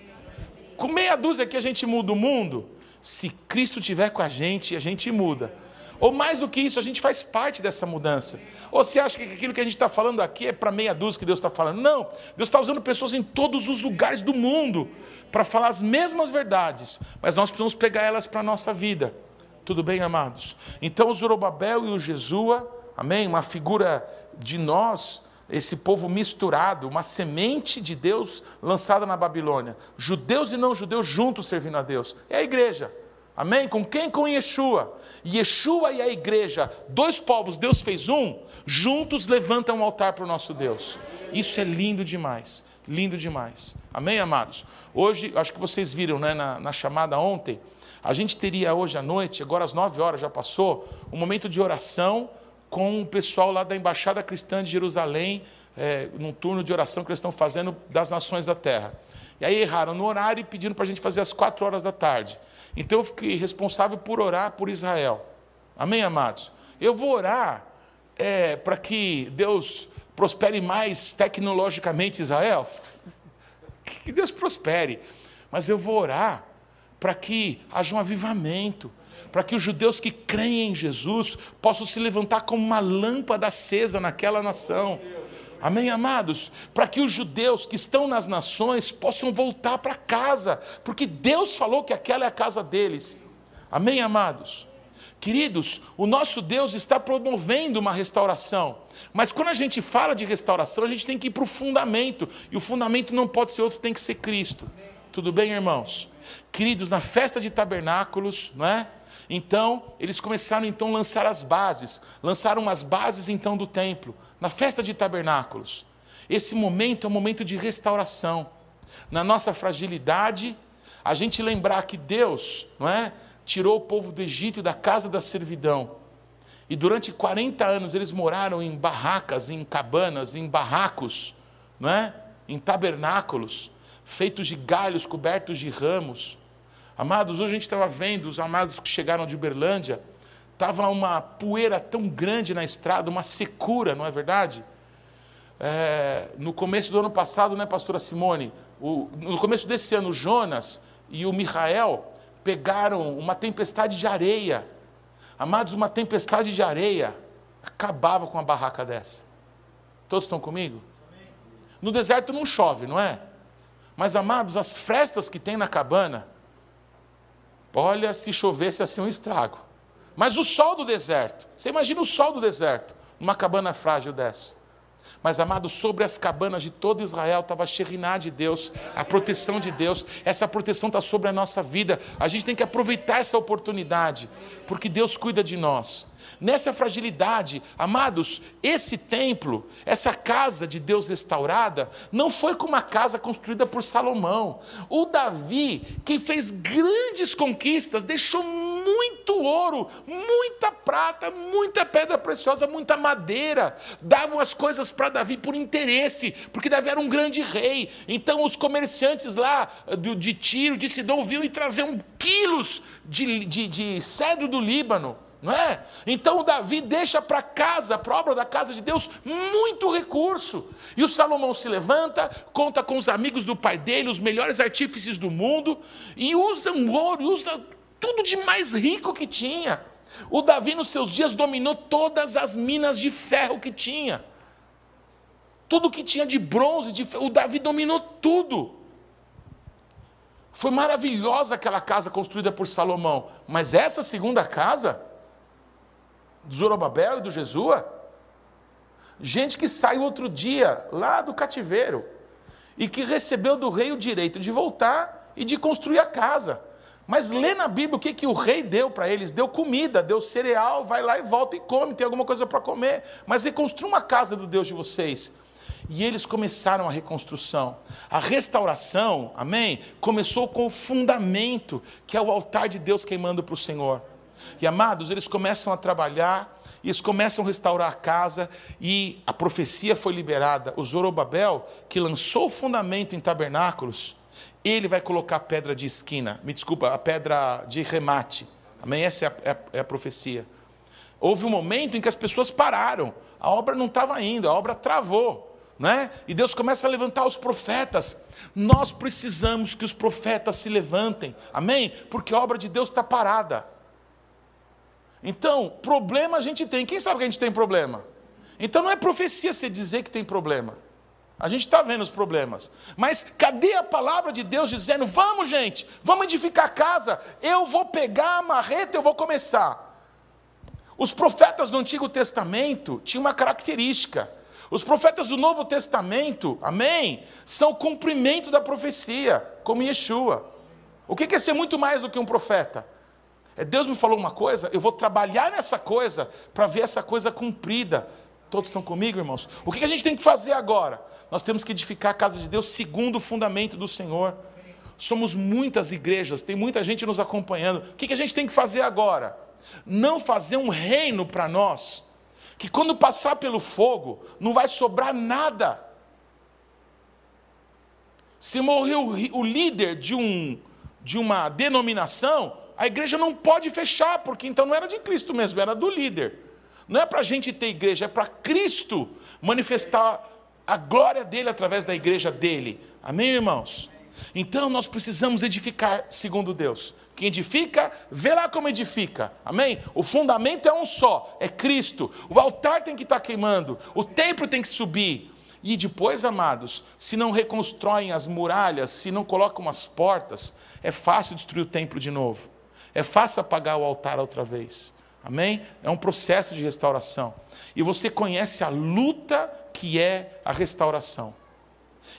Com meia dúzia que a gente muda o mundo, se Cristo estiver com a gente, a gente muda. Ou mais do que isso, a gente faz parte dessa mudança. Ou você acha que aquilo que a gente está falando aqui é para meia dúzia que Deus está falando? Não, Deus está usando pessoas em todos os lugares do mundo para falar as mesmas verdades, mas nós precisamos pegar elas para a nossa vida. Tudo bem, amados? Então, o Zorobabel e o Jesua, amém? Uma figura de nós, esse povo misturado, uma semente de Deus lançada na Babilônia. Judeus e não judeus juntos servindo a Deus. É a igreja. Amém? Com quem? Com Yeshua. Yeshua e a igreja, dois povos, Deus fez um, juntos levantam um altar para o nosso Deus. Isso é lindo demais. Lindo demais. Amém, amados? Hoje, acho que vocês viram né, na, na chamada ontem, a gente teria hoje à noite, agora às nove horas já passou, um momento de oração com o pessoal lá da Embaixada Cristã de Jerusalém, é, num turno de oração que eles estão fazendo das nações da terra. E aí erraram no horário e pediram para a gente fazer às quatro horas da tarde. Então eu fiquei responsável por orar por Israel. Amém, amados? Eu vou orar é, para que Deus prospere mais tecnologicamente Israel. Que Deus prospere. Mas eu vou orar para que haja um avivamento para que os judeus que creem em Jesus possam se levantar como uma lâmpada acesa naquela nação. Amém, amados? Para que os judeus que estão nas nações possam voltar para casa, porque Deus falou que aquela é a casa deles. Amém, amados? Queridos, o nosso Deus está promovendo uma restauração, mas quando a gente fala de restauração, a gente tem que ir para o fundamento, e o fundamento não pode ser outro, tem que ser Cristo. Tudo bem, irmãos? Queridos, na festa de tabernáculos, não é? Então, eles começaram então a lançar as bases, lançaram as bases então do templo, na festa de tabernáculos. Esse momento é um momento de restauração. Na nossa fragilidade, a gente lembrar que Deus, não é, tirou o povo do Egito da casa da servidão. E durante 40 anos eles moraram em barracas, em cabanas, em barracos, não é? Em tabernáculos, feitos de galhos cobertos de ramos. Amados, hoje a gente estava vendo os amados que chegaram de Uberlândia, estava uma poeira tão grande na estrada, uma secura, não é verdade? É, no começo do ano passado, né, pastora Simone? O, no começo desse ano, o Jonas e o Michael pegaram uma tempestade de areia. Amados, uma tempestade de areia acabava com uma barraca dessa. Todos estão comigo? No deserto não chove, não é? Mas, amados, as frestas que tem na cabana, Olha, se chovesse assim um estrago. Mas o sol do deserto, você imagina o sol do deserto, numa cabana frágil dessa. Mas, amado, sobre as cabanas de todo Israel estava a Shekhinah de Deus, a proteção de Deus. Essa proteção está sobre a nossa vida. A gente tem que aproveitar essa oportunidade, porque Deus cuida de nós. Nessa fragilidade, amados, esse templo, essa casa de Deus restaurada, não foi como uma casa construída por Salomão. O Davi, que fez grandes conquistas, deixou muito ouro, muita prata, muita pedra preciosa, muita madeira. Davam as coisas para Davi por interesse, porque Davi era um grande rei. Então os comerciantes lá de Tiro, de Sidom, vinham e traziam quilos de, de, de cedro do Líbano não é? Então Davi deixa para casa, para a obra da casa de Deus, muito recurso. E o Salomão se levanta, conta com os amigos do pai dele, os melhores artífices do mundo, e usa um ouro, usa tudo de mais rico que tinha. O Davi, nos seus dias, dominou todas as minas de ferro que tinha. Tudo que tinha de bronze, de ferro, o Davi dominou tudo. Foi maravilhosa aquela casa construída por Salomão, mas essa segunda casa, do Zorobabel e do Jesua. Gente que saiu outro dia lá do cativeiro e que recebeu do rei o direito de voltar e de construir a casa. Mas lê na Bíblia o que, que o rei deu para eles: deu comida, deu cereal, vai lá e volta e come, tem alguma coisa para comer. Mas reconstrua uma casa do Deus de vocês. E eles começaram a reconstrução. A restauração, amém? Começou com o fundamento, que é o altar de Deus queimando para o Senhor. E amados, eles começam a trabalhar, eles começam a restaurar a casa, e a profecia foi liberada. O Zorobabel, que lançou o fundamento em tabernáculos, ele vai colocar a pedra de esquina, me desculpa, a pedra de remate. Amém? Essa é a, é a, é a profecia. Houve um momento em que as pessoas pararam, a obra não estava indo, a obra travou. Né? E Deus começa a levantar os profetas. Nós precisamos que os profetas se levantem, amém? Porque a obra de Deus está parada. Então, problema a gente tem. Quem sabe que a gente tem problema? Então não é profecia você dizer que tem problema. A gente está vendo os problemas. Mas cadê a palavra de Deus dizendo: vamos, gente, vamos edificar a casa, eu vou pegar a marreta, eu vou começar. Os profetas do Antigo Testamento tinham uma característica. Os profetas do Novo Testamento, amém, são o cumprimento da profecia, como Yeshua. O que é ser muito mais do que um profeta? É, Deus me falou uma coisa, eu vou trabalhar nessa coisa para ver essa coisa cumprida. Todos estão comigo, irmãos? O que a gente tem que fazer agora? Nós temos que edificar a casa de Deus segundo o fundamento do Senhor. Somos muitas igrejas, tem muita gente nos acompanhando. O que a gente tem que fazer agora? Não fazer um reino para nós, que quando passar pelo fogo, não vai sobrar nada. Se morreu o líder de, um, de uma denominação, a igreja não pode fechar, porque então não era de Cristo mesmo, era do líder. Não é para a gente ter igreja, é para Cristo manifestar a glória dele através da igreja dele. Amém, irmãos? Então nós precisamos edificar segundo Deus. Quem edifica, vê lá como edifica. Amém? O fundamento é um só, é Cristo. O altar tem que estar queimando, o templo tem que subir. E depois, amados, se não reconstroem as muralhas, se não colocam as portas, é fácil destruir o templo de novo. É fácil apagar o altar outra vez. Amém? É um processo de restauração. E você conhece a luta que é a restauração.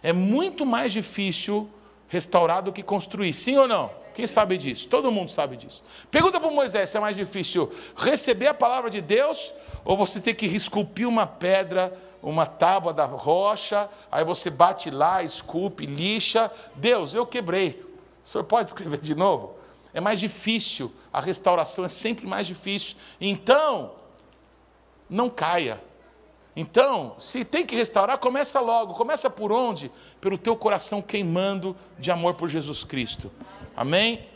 É muito mais difícil restaurar do que construir, sim ou não? Quem sabe disso? Todo mundo sabe disso. Pergunta para Moisés se é mais difícil receber a palavra de Deus ou você ter que esculpir uma pedra, uma tábua da rocha, aí você bate lá, esculpe, lixa. Deus, eu quebrei. O senhor pode escrever de novo? É mais difícil, a restauração é sempre mais difícil. Então, não caia. Então, se tem que restaurar, começa logo. Começa por onde? Pelo teu coração queimando de amor por Jesus Cristo. Amém?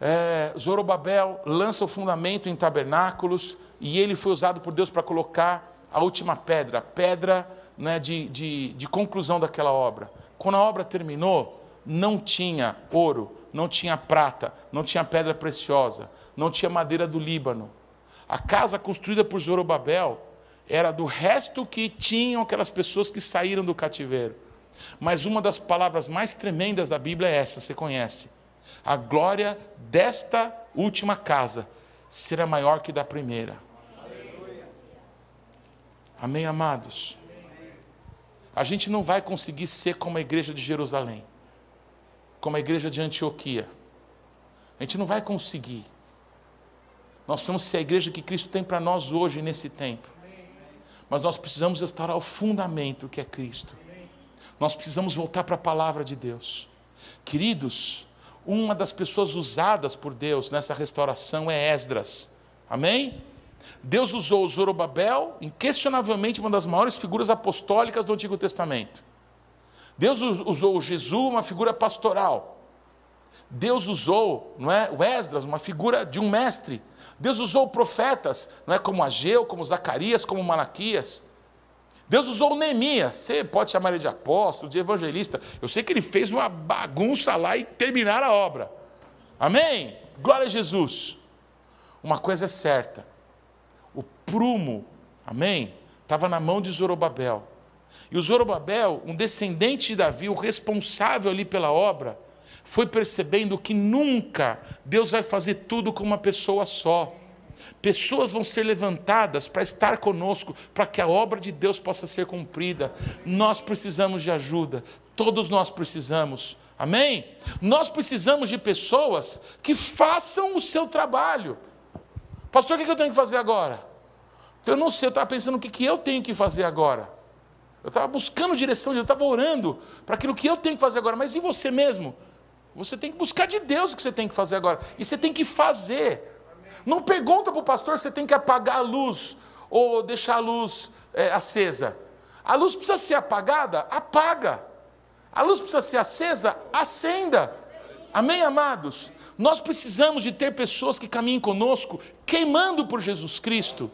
É, Zorobabel lança o fundamento em tabernáculos e ele foi usado por Deus para colocar a última pedra, a pedra né, de, de, de conclusão daquela obra. Quando a obra terminou, não tinha ouro, não tinha prata, não tinha pedra preciosa, não tinha madeira do Líbano. A casa construída por Zorobabel era do resto que tinham aquelas pessoas que saíram do cativeiro. Mas uma das palavras mais tremendas da Bíblia é essa, você conhece. A glória desta última casa será maior que da primeira. Amém, amados? a gente não vai conseguir ser como a igreja de Jerusalém, como a igreja de Antioquia. A gente não vai conseguir. Nós precisamos ser a igreja que Cristo tem para nós hoje, nesse tempo. Mas nós precisamos estar ao fundamento que é Cristo. Nós precisamos voltar para a palavra de Deus. Queridos, uma das pessoas usadas por Deus nessa restauração é Esdras. Amém? Deus usou Zorobabel, inquestionavelmente uma das maiores figuras apostólicas do Antigo Testamento. Deus usou Jesus, uma figura pastoral. Deus usou, não é, o Esdras, uma figura de um mestre. Deus usou profetas, não é como Ageu, como Zacarias, como Malaquias. Deus usou Neemias, você pode chamar ele de apóstolo, de evangelista. Eu sei que ele fez uma bagunça lá e terminar a obra. Amém? Glória a Jesus. Uma coisa é certa: o prumo, amém? Estava na mão de Zorobabel. E o Zorobabel, um descendente de Davi, o responsável ali pela obra, foi percebendo que nunca Deus vai fazer tudo com uma pessoa só. Pessoas vão ser levantadas para estar conosco, para que a obra de Deus possa ser cumprida. Nós precisamos de ajuda, todos nós precisamos. Amém? Nós precisamos de pessoas que façam o seu trabalho. Pastor, o que eu tenho que fazer agora? Eu não sei, eu estava pensando o que eu tenho que fazer agora. Eu estava buscando direção, eu estava orando para aquilo que eu tenho que fazer agora. Mas e você mesmo? Você tem que buscar de Deus o que você tem que fazer agora. E você tem que fazer. Não pergunta para o pastor se tem que apagar a luz ou deixar a luz é, acesa. A luz precisa ser apagada? Apaga. A luz precisa ser acesa? Acenda. Amém, amados? Nós precisamos de ter pessoas que caminhem conosco, queimando por Jesus Cristo,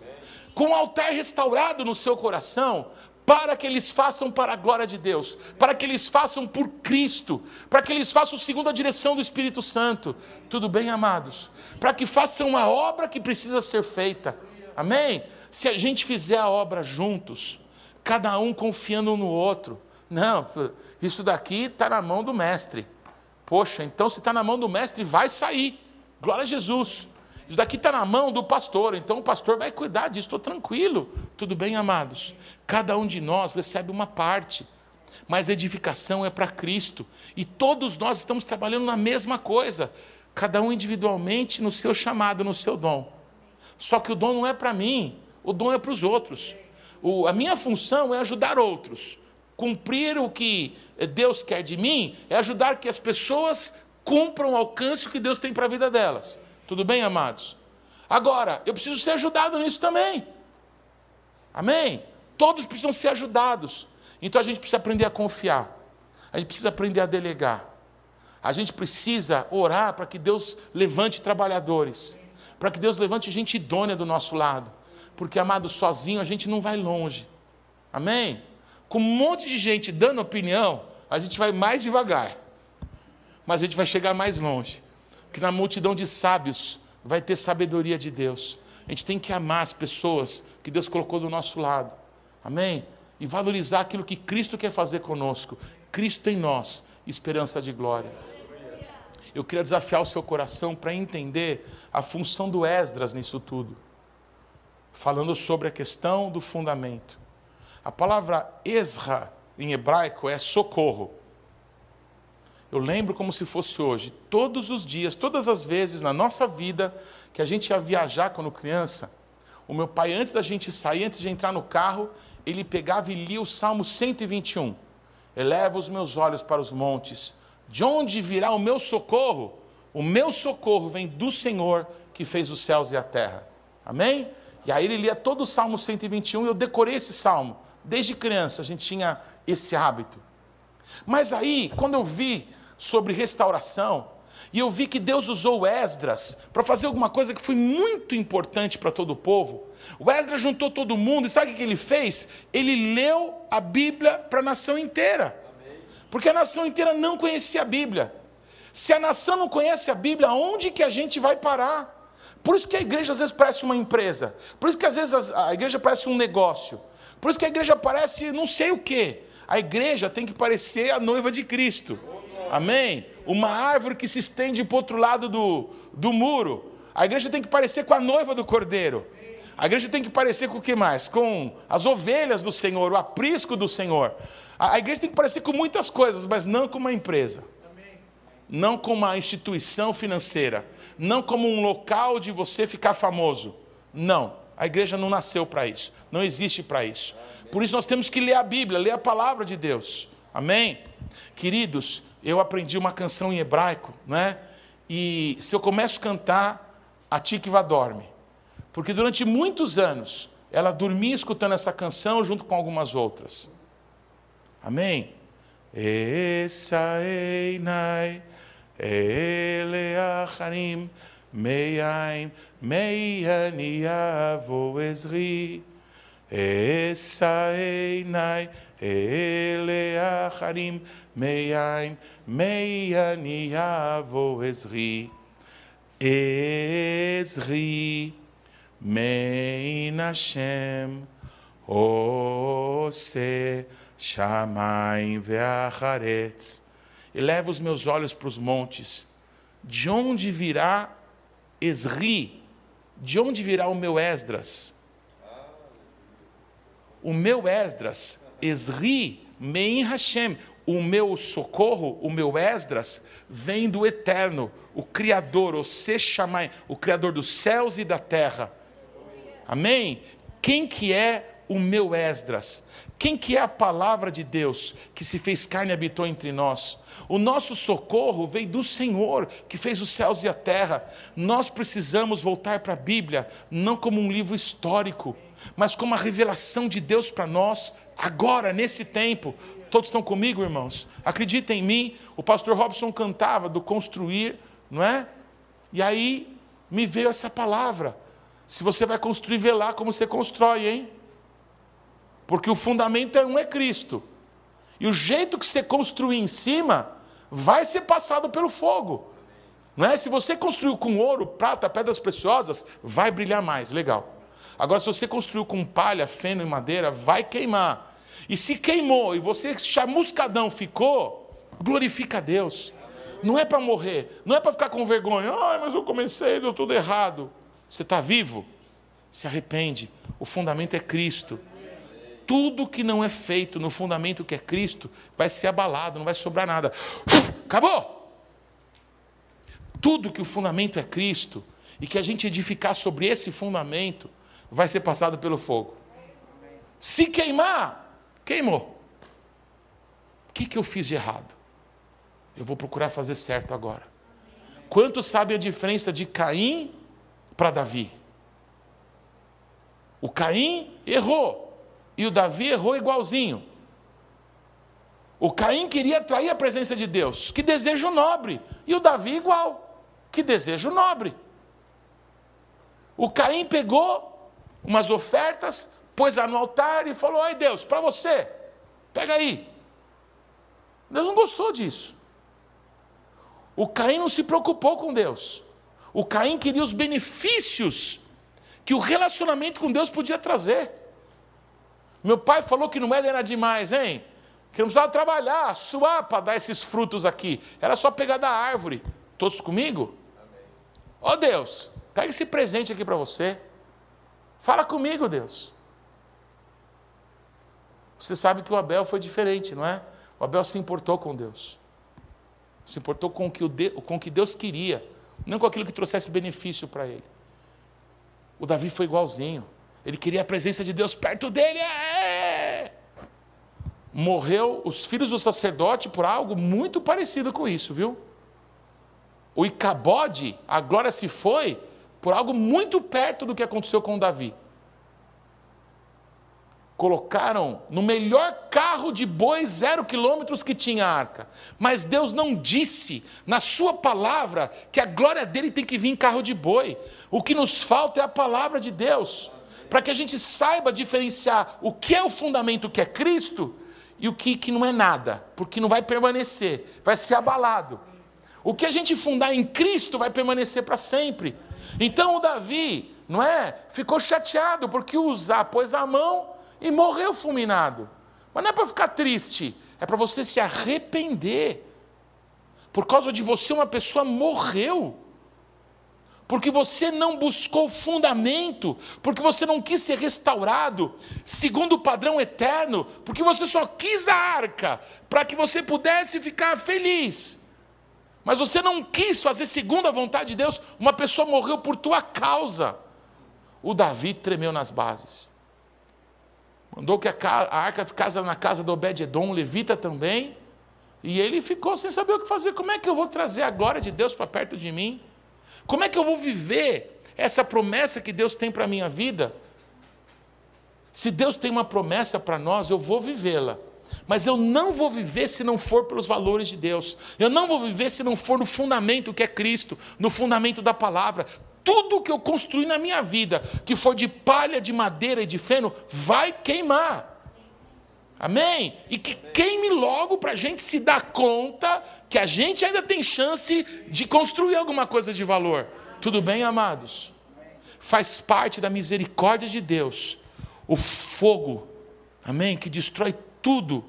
com o altar restaurado no seu coração, para que eles façam para a glória de Deus, para que eles façam por Cristo, para que eles façam segundo a direção do Espírito Santo. Tudo bem, amados? Para que façam a obra que precisa ser feita. Amém? Se a gente fizer a obra juntos, cada um confiando no outro. Não, isso daqui está na mão do mestre. Poxa, então se está na mão do mestre, vai sair. Glória a Jesus. Isso daqui está na mão do pastor, então o pastor vai cuidar disso, estou tranquilo. Tudo bem, amados? Cada um de nós recebe uma parte, mas edificação é para Cristo. E todos nós estamos trabalhando na mesma coisa, cada um individualmente no seu chamado, no seu dom. Só que o dom não é para mim, o dom é para os outros. O, a minha função é ajudar outros. Cumprir o que Deus quer de mim é ajudar que as pessoas cumpram o alcance que Deus tem para a vida delas. Tudo bem, amados? Agora, eu preciso ser ajudado nisso também. Amém? Todos precisam ser ajudados. Então a gente precisa aprender a confiar. A gente precisa aprender a delegar. A gente precisa orar para que Deus levante trabalhadores. Para que Deus levante gente idônea do nosso lado. Porque, amado, sozinho a gente não vai longe. Amém? Com um monte de gente dando opinião, a gente vai mais devagar. Mas a gente vai chegar mais longe que na multidão de sábios vai ter sabedoria de Deus. A gente tem que amar as pessoas que Deus colocou do nosso lado. Amém? E valorizar aquilo que Cristo quer fazer conosco. Cristo em nós, esperança de glória. Eu queria desafiar o seu coração para entender a função do Esdras nisso tudo. Falando sobre a questão do fundamento. A palavra Ezra em hebraico é socorro. Eu lembro como se fosse hoje, todos os dias, todas as vezes na nossa vida que a gente ia viajar quando criança, o meu pai, antes da gente sair, antes de entrar no carro, ele pegava e lia o Salmo 121. Eleva os meus olhos para os montes, de onde virá o meu socorro? O meu socorro vem do Senhor que fez os céus e a terra. Amém? E aí ele lia todo o Salmo 121 e eu decorei esse salmo. Desde criança a gente tinha esse hábito. Mas aí, quando eu vi sobre restauração. E eu vi que Deus usou Esdras para fazer alguma coisa que foi muito importante para todo o povo. O Esdras juntou todo mundo e sabe o que ele fez? Ele leu a Bíblia para a nação inteira. Porque a nação inteira não conhecia a Bíblia. Se a nação não conhece a Bíblia, onde que a gente vai parar? Por isso que a igreja às vezes parece uma empresa. Por isso que às vezes a igreja parece um negócio. Por isso que a igreja parece não sei o quê. A igreja tem que parecer a noiva de Cristo. Amém? Uma árvore que se estende para o outro lado do, do muro. A igreja tem que parecer com a noiva do cordeiro. A igreja tem que parecer com o que mais? Com as ovelhas do Senhor, o aprisco do Senhor. A igreja tem que parecer com muitas coisas, mas não com uma empresa. Não com uma instituição financeira. Não como um local de você ficar famoso. Não. A igreja não nasceu para isso. Não existe para isso. Por isso nós temos que ler a Bíblia, ler a palavra de Deus. Amém? Queridos, eu aprendi uma canção em hebraico, não é? E se eu começo a cantar, a Tikva dorme. Porque durante muitos anos ela dormia escutando essa canção junto com algumas outras. Amém? Esaeinai, eleacharim, meyaim, meyaniavo ezri. Esaeinai, eleacharim, meyaim, meyaniavo ezri. Ezri. Mein Hashem Ose Shamayim Ve'acharetz Eleva os meus olhos para os montes. De onde virá Esri? De onde virá o meu Esdras? O meu Esdras, Esri, Mein Hashem, o meu socorro, o meu Esdras, vem do Eterno, o Criador, o Sechamai, o Criador dos céus e da terra. Amém? Quem que é o meu Esdras? Quem que é a palavra de Deus que se fez carne e habitou entre nós? O nosso socorro veio do Senhor, que fez os céus e a terra. Nós precisamos voltar para a Bíblia, não como um livro histórico, mas como a revelação de Deus para nós, agora, nesse tempo. Todos estão comigo, irmãos? Acreditem em mim, o pastor Robson cantava do construir, não é? E aí me veio essa palavra. Se você vai construir, vê lá como você constrói, hein? Porque o fundamento é um é Cristo. E o jeito que você construir em cima vai ser passado pelo fogo. Não é? Se você construiu com ouro, prata, pedras preciosas, vai brilhar mais, legal. Agora, se você construiu com palha, feno e madeira, vai queimar. E se queimou e você chamuscadão ficou, glorifica a Deus. Não é para morrer, não é para ficar com vergonha. Ai, mas eu comecei, deu tudo errado. Você está vivo? Se arrepende. O fundamento é Cristo. Tudo que não é feito no fundamento que é Cristo vai ser abalado, não vai sobrar nada. Acabou! Tudo que o fundamento é Cristo e que a gente edificar sobre esse fundamento vai ser passado pelo fogo. Se queimar, queimou. O que, que eu fiz de errado? Eu vou procurar fazer certo agora. Quantos sabem a diferença de Caim para Davi. O Caim errou e o Davi errou igualzinho. O Caim queria atrair a presença de Deus, que desejo nobre, e o Davi igual, que desejo nobre. O Caim pegou umas ofertas, pôs lá no altar e falou: Ai Deus, para você, pega aí. Deus não gostou disso. O Caim não se preocupou com Deus. O Caim queria os benefícios que o relacionamento com Deus podia trazer. Meu pai falou que não era demais, hein? Que não precisava trabalhar, suar para dar esses frutos aqui. Era só pegar da árvore. Todos comigo? Ó oh, Deus, pega esse presente aqui para você. Fala comigo, Deus. Você sabe que o Abel foi diferente, não é? O Abel se importou com Deus. Se importou com o que, com o que Deus queria não com aquilo que trouxesse benefício para ele. O Davi foi igualzinho. Ele queria a presença de Deus perto dele. É! Morreu os filhos do sacerdote por algo muito parecido com isso, viu? O Icabode, a glória se foi por algo muito perto do que aconteceu com Davi colocaram no melhor carro de boi zero quilômetros que tinha a arca. Mas Deus não disse na sua palavra que a glória dele tem que vir em carro de boi. O que nos falta é a palavra de Deus. Para que a gente saiba diferenciar o que é o fundamento que é Cristo e o que, que não é nada, porque não vai permanecer, vai ser abalado. O que a gente fundar em Cristo vai permanecer para sempre. Então o Davi, não é? Ficou chateado porque Usar pôs a mão e morreu fulminado. Mas não é para ficar triste, é para você se arrepender. Por causa de você, uma pessoa morreu. porque você não buscou fundamento, porque você não quis ser restaurado segundo o padrão eterno, porque você só quis a arca para que você pudesse ficar feliz. Mas você não quis fazer segundo a vontade de Deus, uma pessoa morreu por tua causa. O Davi tremeu nas bases. Mandou que a arca ficasse na casa do Obed-Edom, levita também. E ele ficou sem saber o que fazer. Como é que eu vou trazer a glória de Deus para perto de mim? Como é que eu vou viver essa promessa que Deus tem para a minha vida? Se Deus tem uma promessa para nós, eu vou vivê-la. Mas eu não vou viver se não for pelos valores de Deus. Eu não vou viver se não for no fundamento que é Cristo, no fundamento da palavra. Tudo que eu construí na minha vida, que for de palha, de madeira e de feno, vai queimar. Amém? E que queime logo para a gente se dar conta que a gente ainda tem chance de construir alguma coisa de valor. Tudo bem, amados? Faz parte da misericórdia de Deus o fogo, amém? Que destrói tudo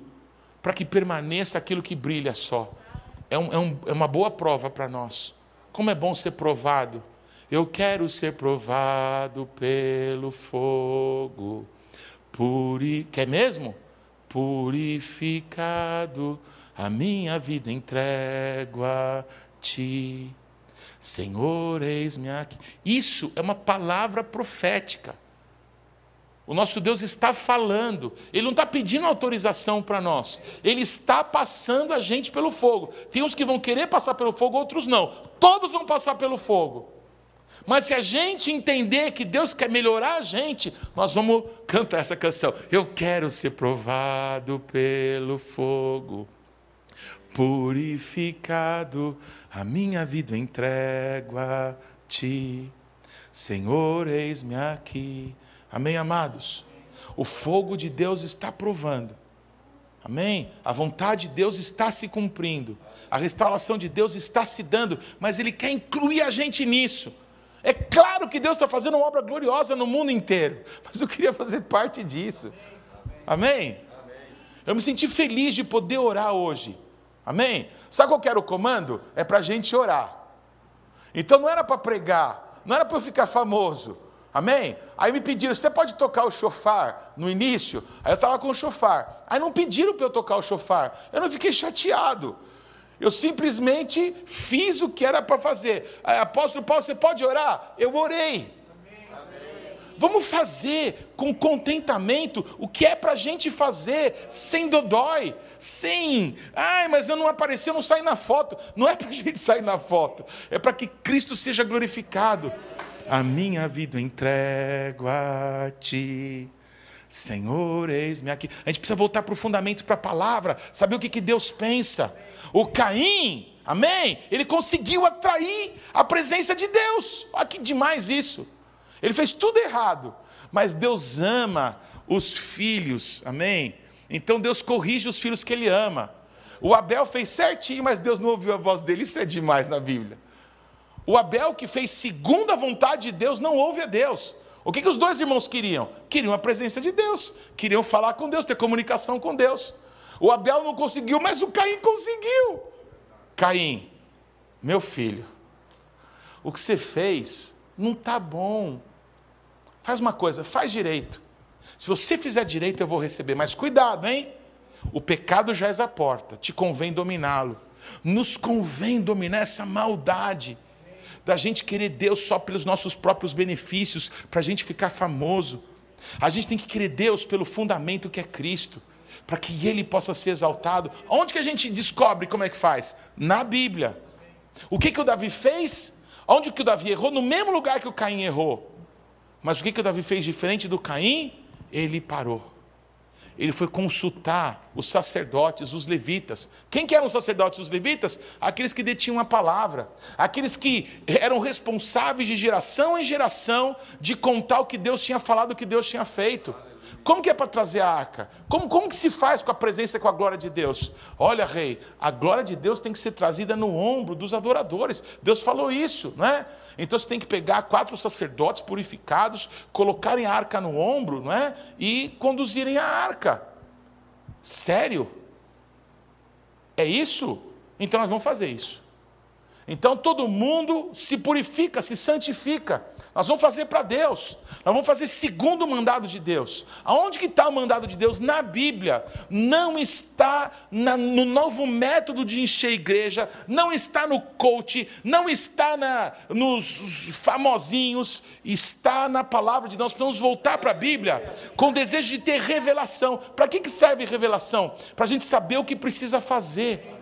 para que permaneça aquilo que brilha só. É, um, é, um, é uma boa prova para nós. Como é bom ser provado. Eu quero ser provado pelo fogo. Puri... Quer mesmo? purificado, a minha vida entrego a ti. Senhor, eis-me aqui. Isso é uma palavra profética. O nosso Deus está falando, Ele não está pedindo autorização para nós, Ele está passando a gente pelo fogo. Tem uns que vão querer passar pelo fogo, outros não. Todos vão passar pelo fogo. Mas se a gente entender que Deus quer melhorar a gente, nós vamos cantar essa canção. Eu quero ser provado pelo fogo, purificado, a minha vida entrego a ti. Senhor, eis-me aqui. Amém, amados? O fogo de Deus está provando. Amém? A vontade de Deus está se cumprindo. A restauração de Deus está se dando, mas Ele quer incluir a gente nisso. É claro que Deus está fazendo uma obra gloriosa no mundo inteiro, mas eu queria fazer parte disso. Amém? Eu me senti feliz de poder orar hoje. Amém? Sabe qual era o comando? É para a gente orar. Então não era para pregar, não era para eu ficar famoso. Amém? Aí me pediram, você pode tocar o chofar no início? Aí eu estava com o chofar. Aí não pediram para eu tocar o chofar. Eu não fiquei chateado. Eu simplesmente fiz o que era para fazer. Apóstolo Paulo, você pode orar? Eu orei. Vamos fazer com contentamento o que é para a gente fazer, sem dodói, sem, ai, mas eu não apareci, eu não saí na foto. Não é para a gente sair na foto, é para que Cristo seja glorificado. A minha vida entrego a ti. Senhor, eis-me aqui. A gente precisa voltar para o fundamento, para a palavra, saber o que, que Deus pensa. O Caim, amém? Ele conseguiu atrair a presença de Deus. Olha que demais isso. Ele fez tudo errado, mas Deus ama os filhos, amém? Então Deus corrige os filhos que ele ama. O Abel fez certinho, mas Deus não ouviu a voz dele. Isso é demais na Bíblia. O Abel que fez segundo a vontade de Deus não ouve a Deus. O que, que os dois irmãos queriam? Queriam a presença de Deus, queriam falar com Deus, ter comunicação com Deus. O Abel não conseguiu, mas o Caim conseguiu. Caim, meu filho, o que você fez não está bom. Faz uma coisa, faz direito. Se você fizer direito, eu vou receber. Mas cuidado, hein? O pecado já é a porta, te convém dominá-lo. Nos convém dominar essa maldade da gente querer Deus só pelos nossos próprios benefícios, para a gente ficar famoso. A gente tem que querer Deus pelo fundamento que é Cristo para que ele possa ser exaltado. Onde que a gente descobre como é que faz? Na Bíblia. O que, que o Davi fez? Onde que o Davi errou? No mesmo lugar que o Caim errou. Mas o que, que o Davi fez diferente do Caim? Ele parou. Ele foi consultar os sacerdotes, os levitas. Quem que eram os sacerdotes os levitas? Aqueles que detinham a palavra. Aqueles que eram responsáveis de geração em geração de contar o que Deus tinha falado, o que Deus tinha feito. Como que é para trazer a arca? Como, como que se faz com a presença e com a glória de Deus? Olha, rei, a glória de Deus tem que ser trazida no ombro dos adoradores. Deus falou isso, não é? Então você tem que pegar quatro sacerdotes purificados, colocarem a arca no ombro, não é? E conduzirem a arca. Sério? É isso? Então nós vamos fazer isso. Então todo mundo se purifica, se santifica. Nós vamos fazer para Deus. Nós vamos fazer segundo o mandado de Deus. Aonde que está o mandado de Deus? Na Bíblia. Não está na, no novo método de encher igreja, não está no coach, não está na, nos famosinhos, está na palavra de Deus. Nós precisamos voltar para a Bíblia com o desejo de ter revelação. Para que, que serve revelação? Para a gente saber o que precisa fazer.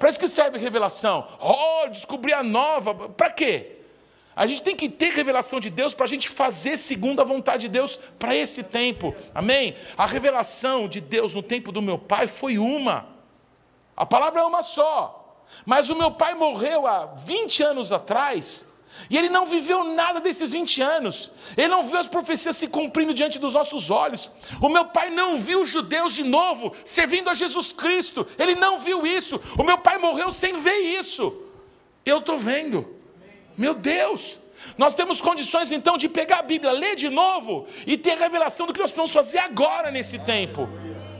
Para isso que serve revelação. Oh, descobrir a nova. Para quê? A gente tem que ter revelação de Deus para a gente fazer segundo a vontade de Deus para esse tempo. Amém? A revelação de Deus no tempo do meu pai foi uma. A palavra é uma só. Mas o meu pai morreu há 20 anos atrás. E ele não viveu nada desses 20 anos. Ele não viu as profecias se cumprindo diante dos nossos olhos. O meu pai não viu os judeus de novo servindo a Jesus Cristo. Ele não viu isso. O meu pai morreu sem ver isso. Eu estou vendo. Meu Deus! Nós temos condições então de pegar a Bíblia, ler de novo e ter revelação do que nós precisamos fazer agora nesse tempo.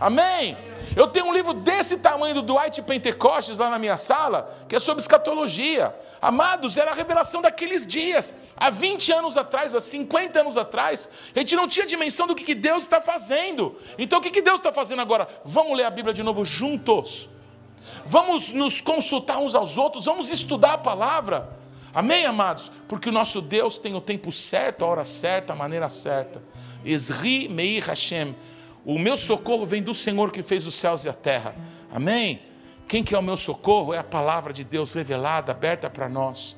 Amém? Eu tenho um livro desse tamanho do Dwight Pentecostes lá na minha sala, que é sobre escatologia. Amados, era a revelação daqueles dias. Há 20 anos atrás, há 50 anos atrás, a gente não tinha dimensão do que Deus está fazendo. Então o que Deus está fazendo agora? Vamos ler a Bíblia de novo juntos. Vamos nos consultar uns aos outros, vamos estudar a palavra. Amém, amados? Porque o nosso Deus tem o tempo certo, a hora certa, a maneira certa. Esri Meir Hashem. O meu socorro vem do Senhor que fez os céus e a terra. Amém? Quem que é o meu socorro? É a palavra de Deus revelada, aberta para nós.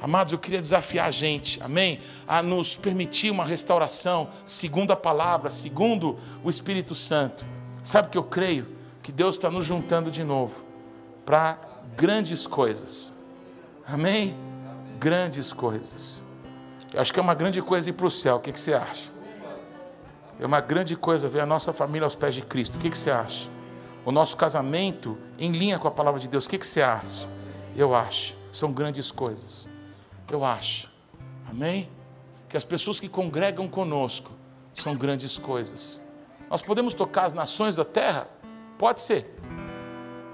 Amados, eu queria desafiar a gente, amém? A nos permitir uma restauração segundo a palavra, segundo o Espírito Santo. Sabe o que eu creio? Que Deus está nos juntando de novo para grandes coisas. Amém? grandes coisas. Eu acho que é uma grande coisa ir para o céu. O que, que você acha? É uma grande coisa ver a nossa família aos pés de Cristo. O que, que você acha? O nosso casamento em linha com a palavra de Deus. O que, que você acha? Eu acho. São grandes coisas. Eu acho. Amém? Que as pessoas que congregam conosco são grandes coisas. Nós podemos tocar as nações da terra? Pode ser.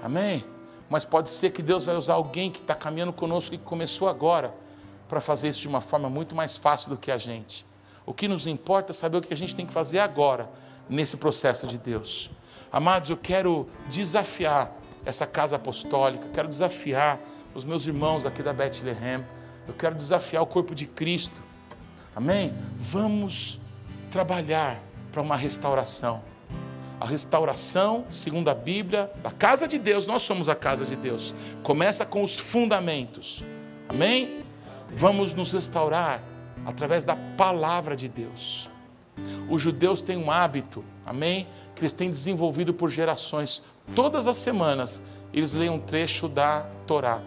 Amém? mas pode ser que Deus vai usar alguém que está caminhando conosco e que começou agora para fazer isso de uma forma muito mais fácil do que a gente. O que nos importa é saber o que a gente tem que fazer agora nesse processo de Deus. Amados, eu quero desafiar essa casa apostólica, quero desafiar os meus irmãos aqui da Bethlehem, eu quero desafiar o corpo de Cristo. Amém? Vamos trabalhar para uma restauração a restauração, segundo a Bíblia, da casa de Deus, nós somos a casa de Deus. Começa com os fundamentos. Amém? Vamos nos restaurar através da palavra de Deus. Os judeus têm um hábito, amém? Que eles têm desenvolvido por gerações. Todas as semanas eles leem um trecho da Torá.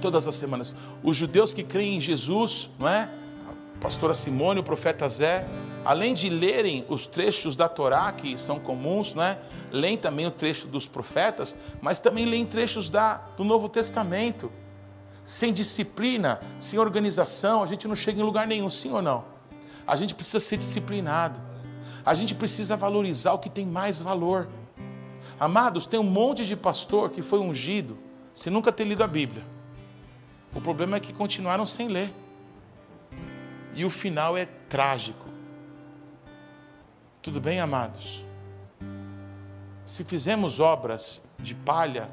Todas as semanas. Os judeus que creem em Jesus, não é? A pastora Simone, o profeta Zé, além de lerem os trechos da Torá, que são comuns, né? leem também o trecho dos profetas, mas também leem trechos da, do Novo Testamento. Sem disciplina, sem organização, a gente não chega em lugar nenhum, sim ou não? A gente precisa ser disciplinado, a gente precisa valorizar o que tem mais valor. Amados, tem um monte de pastor que foi ungido sem nunca ter lido a Bíblia. O problema é que continuaram sem ler. E o final é trágico. Tudo bem, amados? Se fizemos obras de palha,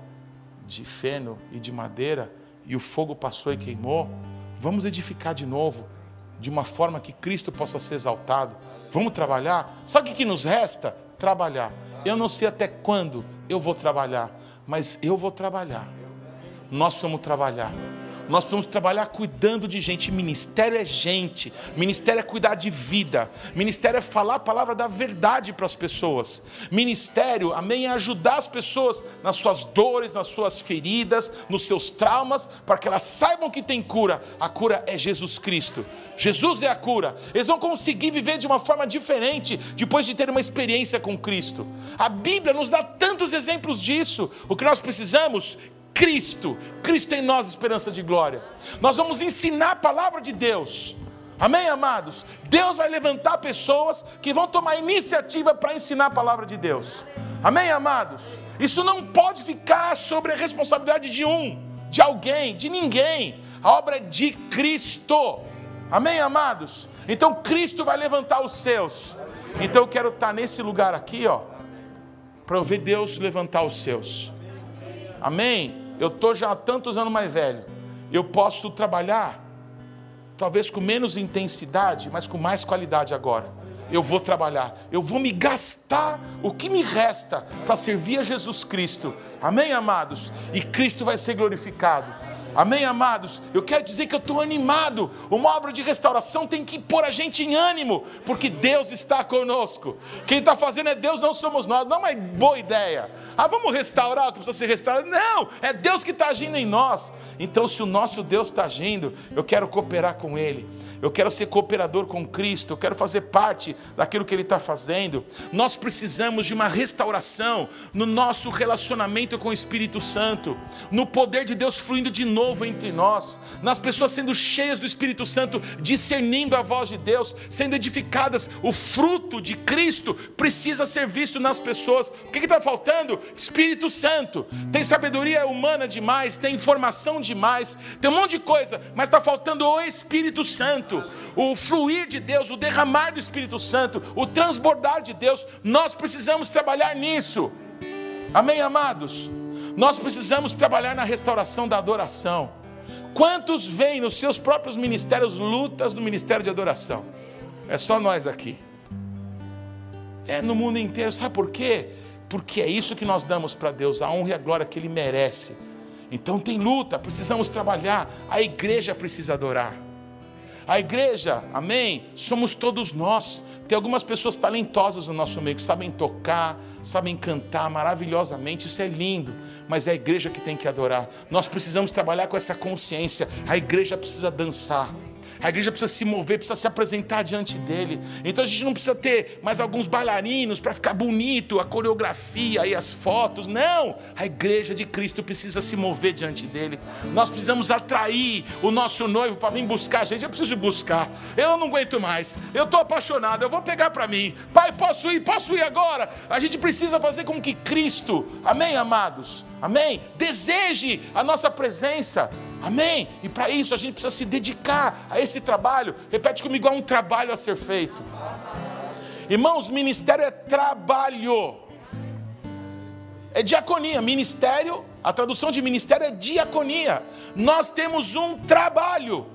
de feno e de madeira, e o fogo passou e queimou, vamos edificar de novo, de uma forma que Cristo possa ser exaltado. Vamos trabalhar? Sabe o que nos resta? Trabalhar. Eu não sei até quando eu vou trabalhar, mas eu vou trabalhar. Nós precisamos trabalhar. Nós precisamos trabalhar cuidando de gente. Ministério é gente, ministério é cuidar de vida, ministério é falar a palavra da verdade para as pessoas. Ministério, amém, é ajudar as pessoas nas suas dores, nas suas feridas, nos seus traumas, para que elas saibam que tem cura. A cura é Jesus Cristo. Jesus é a cura. Eles vão conseguir viver de uma forma diferente depois de ter uma experiência com Cristo. A Bíblia nos dá tantos exemplos disso. O que nós precisamos Cristo, Cristo em nós, esperança de glória. Nós vamos ensinar a palavra de Deus. Amém, amados? Deus vai levantar pessoas que vão tomar iniciativa para ensinar a palavra de Deus. Amém, amados? Isso não pode ficar sobre a responsabilidade de um. de alguém, de ninguém. A obra é de Cristo. Amém, amados? Então Cristo vai levantar os seus. Então eu quero estar nesse lugar aqui, ó, para ver Deus levantar os seus. Amém? Eu estou já há tantos anos mais velho. Eu posso trabalhar, talvez com menos intensidade, mas com mais qualidade agora. Eu vou trabalhar, eu vou me gastar o que me resta para servir a Jesus Cristo. Amém, amados? E Cristo vai ser glorificado. Amém, amados? Eu quero dizer que eu estou animado. Uma obra de restauração tem que pôr a gente em ânimo, porque Deus está conosco. Quem está fazendo é Deus, não somos nós. Não é uma boa ideia. Ah, vamos restaurar o que precisa ser restaurado. Não, é Deus que está agindo em nós. Então, se o nosso Deus está agindo, eu quero cooperar com Ele eu quero ser cooperador com Cristo, eu quero fazer parte daquilo que Ele está fazendo. Nós precisamos de uma restauração no nosso relacionamento com o Espírito Santo, no poder de Deus fluindo de novo entre nós, nas pessoas sendo cheias do Espírito Santo, discernindo a voz de Deus, sendo edificadas. O fruto de Cristo precisa ser visto nas pessoas. O que está faltando? Espírito Santo. Tem sabedoria humana demais, tem informação demais, tem um monte de coisa, mas está faltando o Espírito Santo. Santo, o fluir de Deus, o derramar do Espírito Santo, o transbordar de Deus, nós precisamos trabalhar nisso. Amém, amados? Nós precisamos trabalhar na restauração da adoração. Quantos veem nos seus próprios ministérios lutas no ministério de adoração? É só nós aqui. É no mundo inteiro, sabe por quê? Porque é isso que nós damos para Deus, a honra e a glória que Ele merece. Então tem luta, precisamos trabalhar, a igreja precisa adorar. A igreja, amém? Somos todos nós. Tem algumas pessoas talentosas no nosso meio que sabem tocar, sabem cantar maravilhosamente, isso é lindo, mas é a igreja que tem que adorar. Nós precisamos trabalhar com essa consciência. A igreja precisa dançar. A igreja precisa se mover, precisa se apresentar diante dele. Então a gente não precisa ter mais alguns bailarinos para ficar bonito, a coreografia e as fotos. Não! A igreja de Cristo precisa se mover diante dele. Nós precisamos atrair o nosso noivo para vir buscar a gente. Eu preciso buscar. Eu não aguento mais. Eu estou apaixonado. Eu vou pegar para mim. Pai, posso ir? Posso ir agora? A gente precisa fazer com que Cristo, amém, amados? Amém? Deseje a nossa presença. Amém? E para isso a gente precisa se dedicar a esse trabalho. Repete comigo: há um trabalho a ser feito. Irmãos, ministério é trabalho. É diaconia. Ministério, a tradução de ministério é diaconia. Nós temos um trabalho.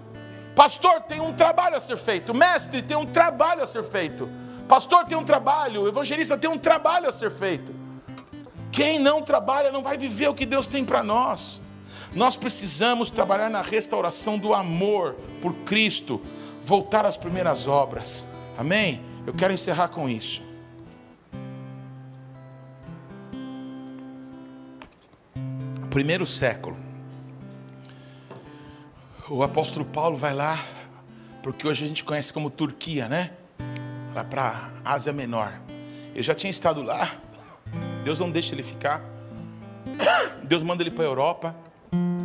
Pastor tem um trabalho a ser feito. Mestre tem um trabalho a ser feito. Pastor tem um trabalho. Evangelista tem um trabalho a ser feito. Quem não trabalha não vai viver o que Deus tem para nós. Nós precisamos trabalhar na restauração do amor por Cristo, voltar às primeiras obras. Amém? Eu quero encerrar com isso. Primeiro século. O apóstolo Paulo vai lá, porque hoje a gente conhece como Turquia, né? Lá para Ásia Menor. Ele já tinha estado lá. Deus não deixa ele ficar. Deus manda ele para a Europa.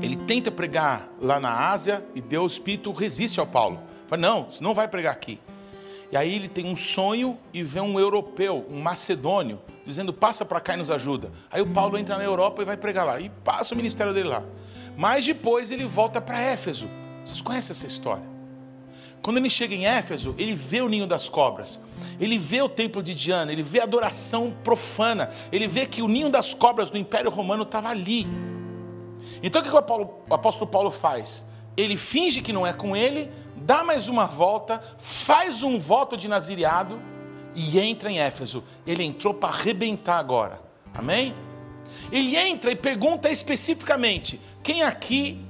Ele tenta pregar lá na Ásia e Deus, o Espírito, resiste ao Paulo. Fala, não, você não vai pregar aqui. E aí ele tem um sonho e vê um europeu, um macedônio, dizendo: passa para cá e nos ajuda. Aí o Paulo entra na Europa e vai pregar lá. E passa o ministério dele lá. Mas depois ele volta para Éfeso. Vocês conhecem essa história? Quando ele chega em Éfeso, ele vê o ninho das cobras, ele vê o templo de Diana, ele vê a adoração profana, ele vê que o ninho das cobras do Império Romano estava ali. Então o que o apóstolo Paulo faz? Ele finge que não é com ele, dá mais uma volta, faz um voto de nazireado e entra em Éfeso. Ele entrou para arrebentar agora. Amém? Ele entra e pergunta especificamente: quem aqui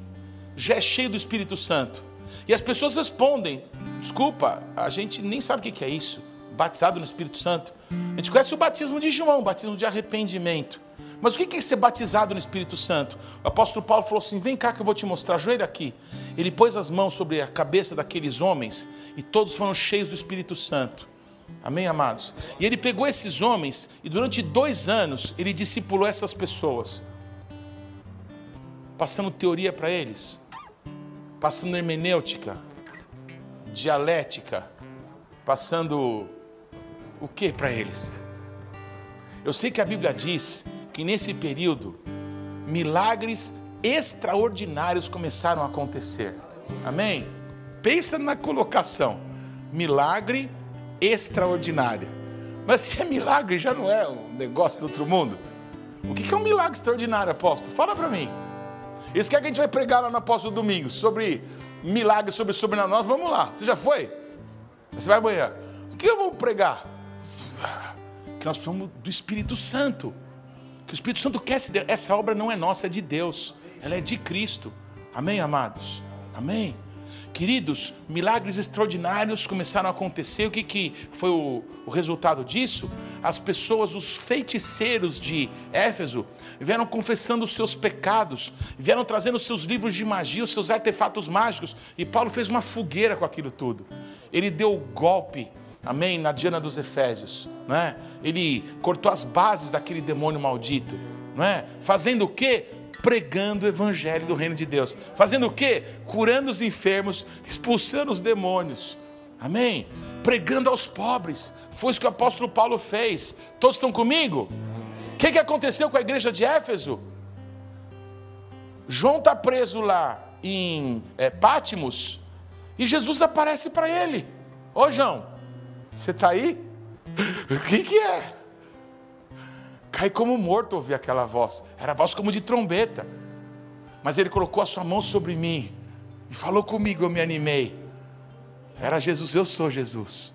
já é cheio do Espírito Santo? E as pessoas respondem: desculpa, a gente nem sabe o que é isso. Batizado no Espírito Santo. A gente conhece o batismo de João, o batismo de arrependimento. Mas o que é ser batizado no Espírito Santo? O apóstolo Paulo falou assim: vem cá que eu vou te mostrar, ajoelha aqui. Ele pôs as mãos sobre a cabeça daqueles homens e todos foram cheios do Espírito Santo. Amém, amados? E ele pegou esses homens e durante dois anos ele discipulou essas pessoas, passando teoria para eles, passando hermenêutica, dialética, passando o que para eles? Eu sei que a Bíblia diz que nesse período milagres extraordinários começaram a acontecer. Amém? Pensa na colocação: milagre extraordinário. Mas se é milagre, já não é um negócio do outro mundo. O que é um milagre extraordinário, apóstolo? Fala para mim. Isso que, é que a gente vai pregar lá no apóstolo domingo, sobre milagres, sobre sobrenatural. Vamos lá, você já foi? Você vai amanhã. O que eu vou pregar? Que nós precisamos do Espírito Santo. Que o Espírito Santo quer se Essa obra não é nossa, é de Deus. Ela é de Cristo. Amém, amados? Amém? Queridos, milagres extraordinários começaram a acontecer. O que, que foi o, o resultado disso? As pessoas, os feiticeiros de Éfeso, vieram confessando os seus pecados, vieram trazendo os seus livros de magia, os seus artefatos mágicos. E Paulo fez uma fogueira com aquilo tudo. Ele deu golpe amém, na Diana dos Efésios, não é? Ele cortou as bases daquele demônio maldito, não é? Fazendo o quê? Pregando o evangelho do reino de Deus. Fazendo o quê? Curando os enfermos, expulsando os demônios. Amém? Pregando aos pobres. Foi isso que o apóstolo Paulo fez. Todos estão comigo? O que, que aconteceu com a igreja de Éfeso? João está preso lá em é, Pátimos e Jesus aparece para ele. Ô João, você está aí? O que, que é? Cai como morto ouvir aquela voz. Era voz como de trombeta. Mas ele colocou a sua mão sobre mim e falou comigo, eu me animei. Era Jesus, eu sou Jesus.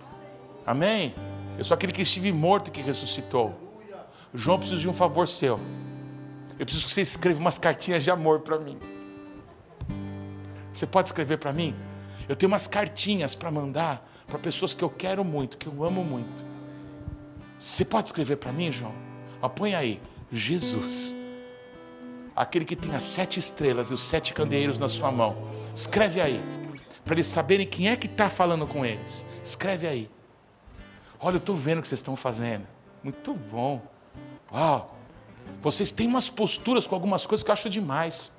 Amém? Eu sou aquele que estive morto e que ressuscitou. João, precisa de um favor seu. Eu preciso que você escreva umas cartinhas de amor para mim. Você pode escrever para mim? Eu tenho umas cartinhas para mandar para pessoas que eu quero muito, que eu amo muito. Você pode escrever para mim, João? Põe aí, Jesus. Aquele que tem as sete estrelas e os sete candeeiros na sua mão. Escreve aí, para eles saberem quem é que está falando com eles. Escreve aí. Olha, eu estou vendo o que vocês estão fazendo. Muito bom. Uau. Vocês têm umas posturas com algumas coisas que eu acho demais.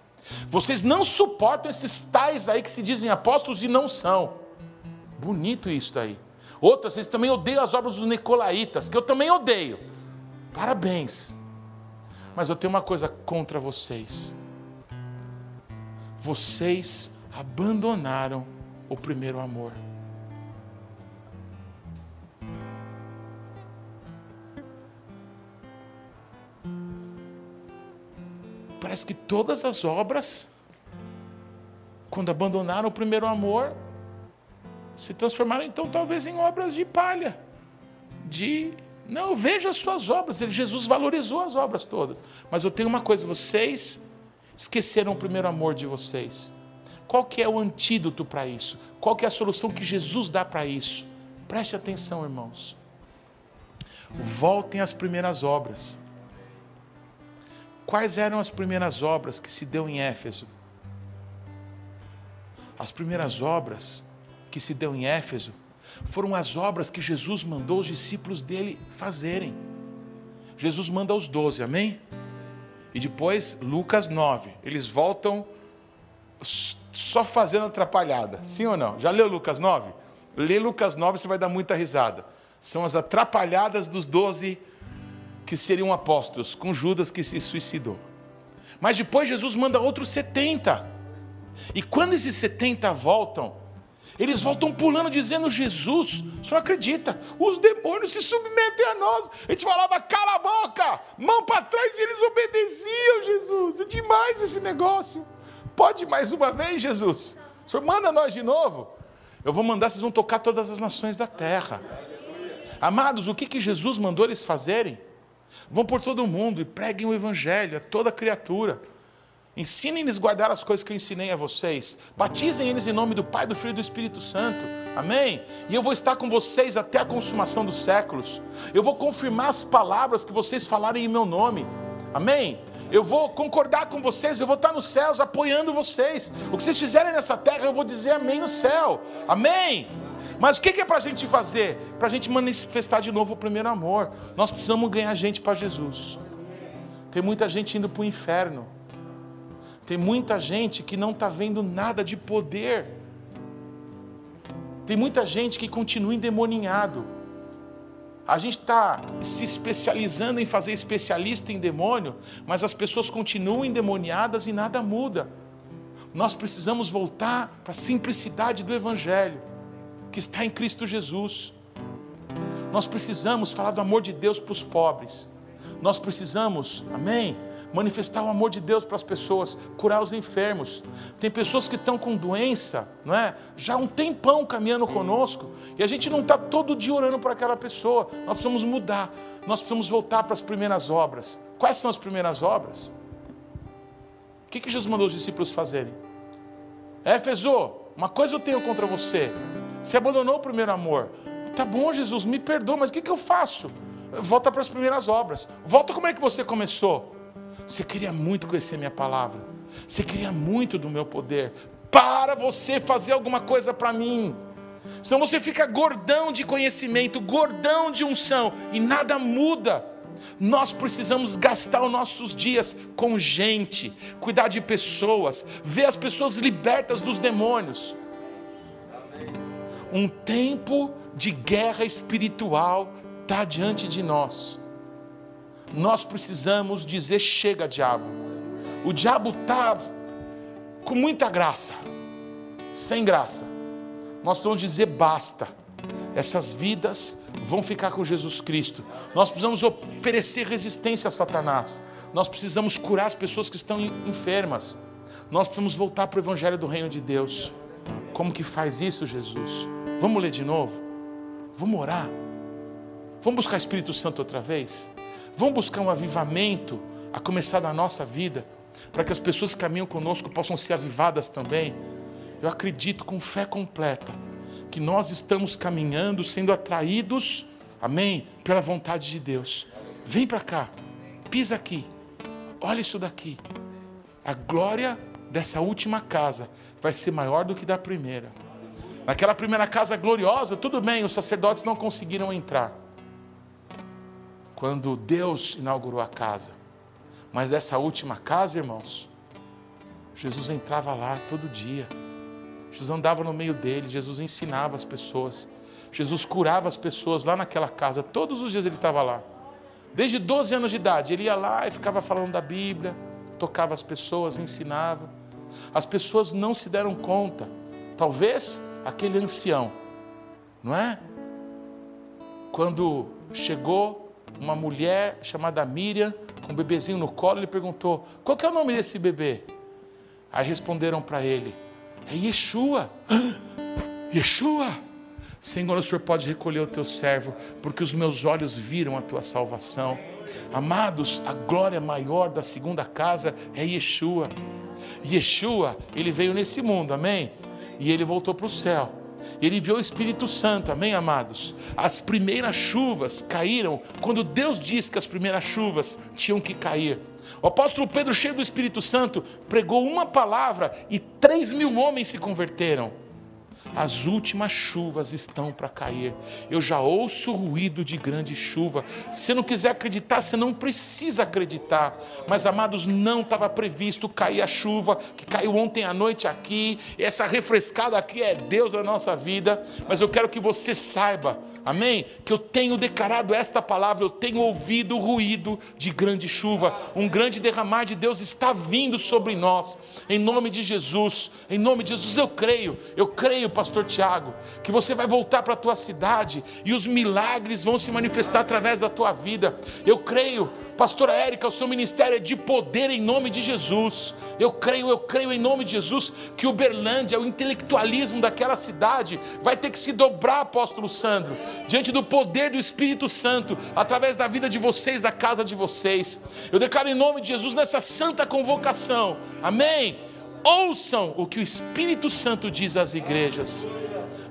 Vocês não suportam esses tais aí que se dizem apóstolos e não são. Bonito isso daí. Outras, vocês também odeiam as obras dos Nicolaitas, que eu também odeio. Parabéns. Mas eu tenho uma coisa contra vocês. Vocês abandonaram o primeiro amor. Parece que todas as obras, quando abandonaram o primeiro amor, se transformaram então talvez em obras de palha, de não, veja as suas obras. Jesus valorizou as obras todas. Mas eu tenho uma coisa: vocês esqueceram o primeiro amor de vocês. Qual que é o antídoto para isso? Qual que é a solução que Jesus dá para isso? Preste atenção, irmãos. Voltem às primeiras obras. Quais eram as primeiras obras que se deu em Éfeso? As primeiras obras que se deu em Éfeso foram as obras que Jesus mandou os discípulos dele fazerem. Jesus manda os doze, amém? E depois, Lucas 9, eles voltam só fazendo atrapalhada, sim ou não? Já leu Lucas 9? Lê Lucas 9, você vai dar muita risada. São as atrapalhadas dos doze que seriam apóstolos, com Judas que se suicidou. Mas depois Jesus manda outros 70. E quando esses 70 voltam, eles voltam pulando, dizendo: Jesus, o senhor acredita? Os demônios se submetem a nós. A gente falava: cala a boca, mão para trás, e eles obedeciam, Jesus. É demais esse negócio. Pode mais uma vez, Jesus? O senhor manda nós de novo? Eu vou mandar, vocês vão tocar todas as nações da terra. Amados, o que, que Jesus mandou eles fazerem? Vão por todo mundo e preguem o Evangelho a toda criatura. Ensinem-lhes guardar as coisas que eu ensinei a vocês. Batizem eles em nome do Pai, do Filho e do Espírito Santo. Amém? E eu vou estar com vocês até a consumação dos séculos. Eu vou confirmar as palavras que vocês falarem em meu nome. Amém? Eu vou concordar com vocês, eu vou estar nos céus apoiando vocês. O que vocês fizerem nessa terra, eu vou dizer amém no céu. Amém? Mas o que é para a gente fazer? Para a gente manifestar de novo o primeiro amor. Nós precisamos ganhar gente para Jesus. Tem muita gente indo para o inferno tem muita gente que não está vendo nada de poder. Tem muita gente que continua endemoninhado. A gente está se especializando em fazer especialista em demônio, mas as pessoas continuam endemoniadas e nada muda. Nós precisamos voltar para a simplicidade do Evangelho, que está em Cristo Jesus. Nós precisamos falar do amor de Deus para os pobres. Nós precisamos, amém? Manifestar o amor de Deus para as pessoas, curar os enfermos. Tem pessoas que estão com doença, não é? Já há um tempão caminhando conosco, e a gente não está todo dia orando por aquela pessoa. Nós precisamos mudar, nós precisamos voltar para as primeiras obras. Quais são as primeiras obras? O que, que Jesus mandou os discípulos fazerem? Éfeso, uma coisa eu tenho contra você. Você abandonou o primeiro amor. Tá bom, Jesus, me perdoa, mas o que, que eu faço? Volta para as primeiras obras. Volta como é que você começou. Você queria muito conhecer minha palavra. Você queria muito do meu poder. Para você fazer alguma coisa para mim. Senão você fica gordão de conhecimento, gordão de unção e nada muda. Nós precisamos gastar os nossos dias com gente, cuidar de pessoas, ver as pessoas libertas dos demônios. Um tempo de guerra espiritual está diante de nós nós precisamos dizer: chega, diabo. O diabo está com muita graça, sem graça. Nós precisamos dizer: basta. Essas vidas vão ficar com Jesus Cristo. Nós precisamos oferecer resistência a Satanás. Nós precisamos curar as pessoas que estão enfermas. Nós precisamos voltar para o Evangelho do Reino de Deus. Como que faz isso, Jesus? Vamos ler de novo? Vamos orar? Vamos buscar Espírito Santo outra vez? Vamos buscar um avivamento a começar da nossa vida, para que as pessoas que caminham conosco possam ser avivadas também. Eu acredito com fé completa que nós estamos caminhando, sendo atraídos, amém, pela vontade de Deus. Vem para cá, pisa aqui, olha isso daqui. A glória dessa última casa vai ser maior do que da primeira. Naquela primeira casa gloriosa, tudo bem, os sacerdotes não conseguiram entrar quando Deus inaugurou a casa. Mas dessa última casa, irmãos, Jesus entrava lá todo dia. Jesus andava no meio deles, Jesus ensinava as pessoas. Jesus curava as pessoas lá naquela casa. Todos os dias ele estava lá. Desde 12 anos de idade, ele ia lá e ficava falando da Bíblia, tocava as pessoas, ensinava. As pessoas não se deram conta. Talvez aquele ancião, não é? Quando chegou uma mulher chamada Miriam, com um bebezinho no colo, ele perguntou: Qual que é o nome desse bebê? Aí responderam para ele: É Yeshua. Yeshua. Senhor, o Senhor pode recolher o teu servo, porque os meus olhos viram a tua salvação. Amados, a glória maior da segunda casa é Yeshua. Yeshua, ele veio nesse mundo, amém? E ele voltou para o céu ele viu o Espírito Santo, amém, amados? As primeiras chuvas caíram quando Deus disse que as primeiras chuvas tinham que cair. O apóstolo Pedro, cheio do Espírito Santo, pregou uma palavra e três mil homens se converteram as últimas chuvas estão para cair. Eu já ouço o ruído de grande chuva. Se não quiser acreditar, você não precisa acreditar. Mas, amados, não estava previsto cair a chuva que caiu ontem à noite aqui. Essa refrescada aqui é Deus na nossa vida. Mas eu quero que você saiba, amém? Que eu tenho declarado esta palavra, eu tenho ouvido o ruído de grande chuva. Um grande derramar de Deus está vindo sobre nós. Em nome de Jesus, em nome de Jesus, eu creio, eu creio, pastor Tiago, que você vai voltar para a tua cidade e os milagres vão se manifestar através da tua vida. Eu creio, pastora Érica, o seu ministério é de poder em nome de Jesus. Eu creio, eu creio em nome de Jesus que Uberlândia, o intelectualismo daquela cidade vai ter que se dobrar, apóstolo Sandro, diante do poder do Espírito Santo, através da vida de vocês, da casa de vocês. Eu declaro em nome de Jesus nessa santa convocação. Amém ouçam o que o Espírito Santo diz às igrejas.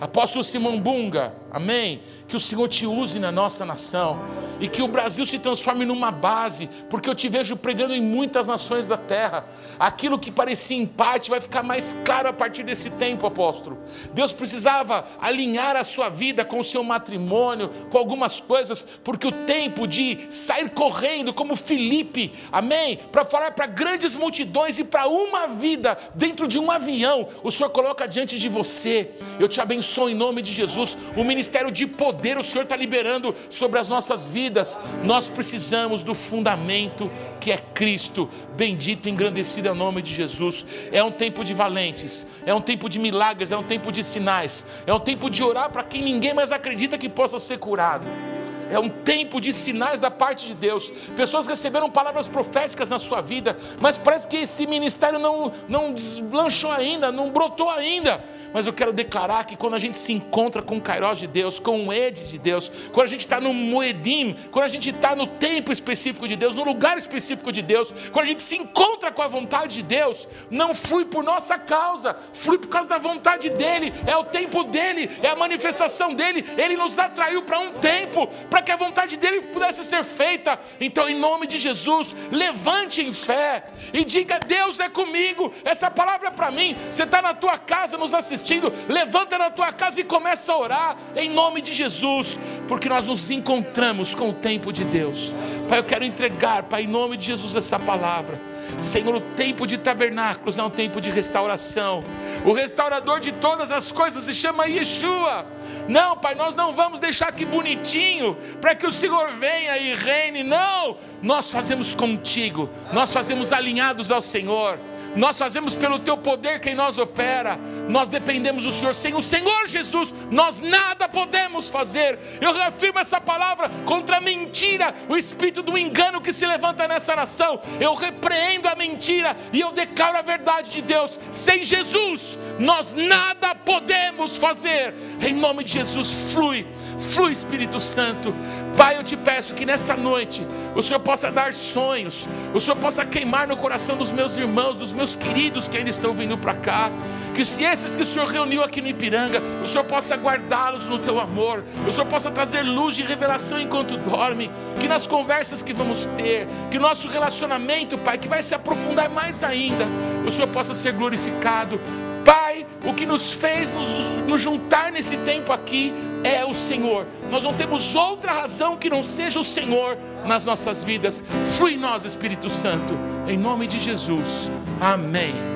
Apóstolo Simão Bunga, amém? Que o Senhor te use na nossa nação e que o Brasil se transforme numa base, porque eu te vejo pregando em muitas nações da terra. Aquilo que parecia em parte vai ficar mais claro a partir desse tempo, apóstolo. Deus precisava alinhar a sua vida com o seu matrimônio, com algumas coisas, porque o tempo de sair correndo, como Felipe, amém? Para falar para grandes multidões e para uma vida dentro de um avião, o Senhor coloca diante de você. Eu te abençoo em nome de Jesus. O ministério ministério de poder o Senhor está liberando sobre as nossas vidas. Nós precisamos do fundamento que é Cristo. Bendito e engrandecido é o nome de Jesus. É um tempo de valentes, é um tempo de milagres, é um tempo de sinais, é um tempo de orar para quem ninguém mais acredita que possa ser curado é um tempo de sinais da parte de Deus. Pessoas receberam palavras proféticas na sua vida, mas parece que esse ministério não, não deslanchou ainda, não brotou ainda. Mas eu quero declarar que quando a gente se encontra com o Kairos de Deus, com o Ed de Deus, quando a gente está no Moedim, quando a gente está no tempo específico de Deus, no lugar específico de Deus, quando a gente se encontra com a vontade de Deus, não flui por nossa causa, flui por causa da vontade dEle, é o tempo dEle, é a manifestação dEle, Ele nos atraiu para um tempo, para que a vontade dEle pudesse ser feita. Então, em nome de Jesus, levante em fé e diga: Deus é comigo, essa palavra é para mim. Você está na tua casa nos assistindo levanta na tua casa e começa a orar em nome de Jesus, porque nós nos encontramos com o tempo de Deus. Pai, eu quero entregar, Pai, em nome de Jesus, essa palavra. Senhor, o tempo de tabernáculos é um tempo de restauração. O restaurador de todas as coisas se chama Yeshua. Não, Pai, nós não vamos deixar aqui bonitinho para que o Senhor venha e reine. Não, nós fazemos contigo, nós fazemos alinhados ao Senhor. Nós fazemos pelo teu poder quem nós opera. Nós dependemos do Senhor. Sem o Senhor Jesus, nós nada podemos fazer. Eu reafirmo essa palavra contra a mentira, o espírito do engano que se levanta nessa nação. Eu repreendo a mentira e eu declaro a verdade de Deus. Sem Jesus, nós nada podemos fazer. Em nome de Jesus, flui, flui Espírito Santo. Pai, eu te peço que nessa noite o Senhor possa dar sonhos, o Senhor possa queimar no coração dos meus irmãos, dos meus queridos que ainda estão vindo para cá, que se esses que o Senhor reuniu aqui no Ipiranga, o Senhor possa guardá-los no teu amor, o Senhor possa trazer luz de revelação enquanto dorme, que nas conversas que vamos ter, que nosso relacionamento, Pai, que vai se aprofundar mais ainda, o Senhor possa ser glorificado. Pai, o que nos fez nos, nos, juntar nesse tempo aqui é o Senhor. Nós não temos outra razão que não seja o Senhor nas nossas vidas. Flui em nós, Espírito Santo, em nome de Jesus. Amém.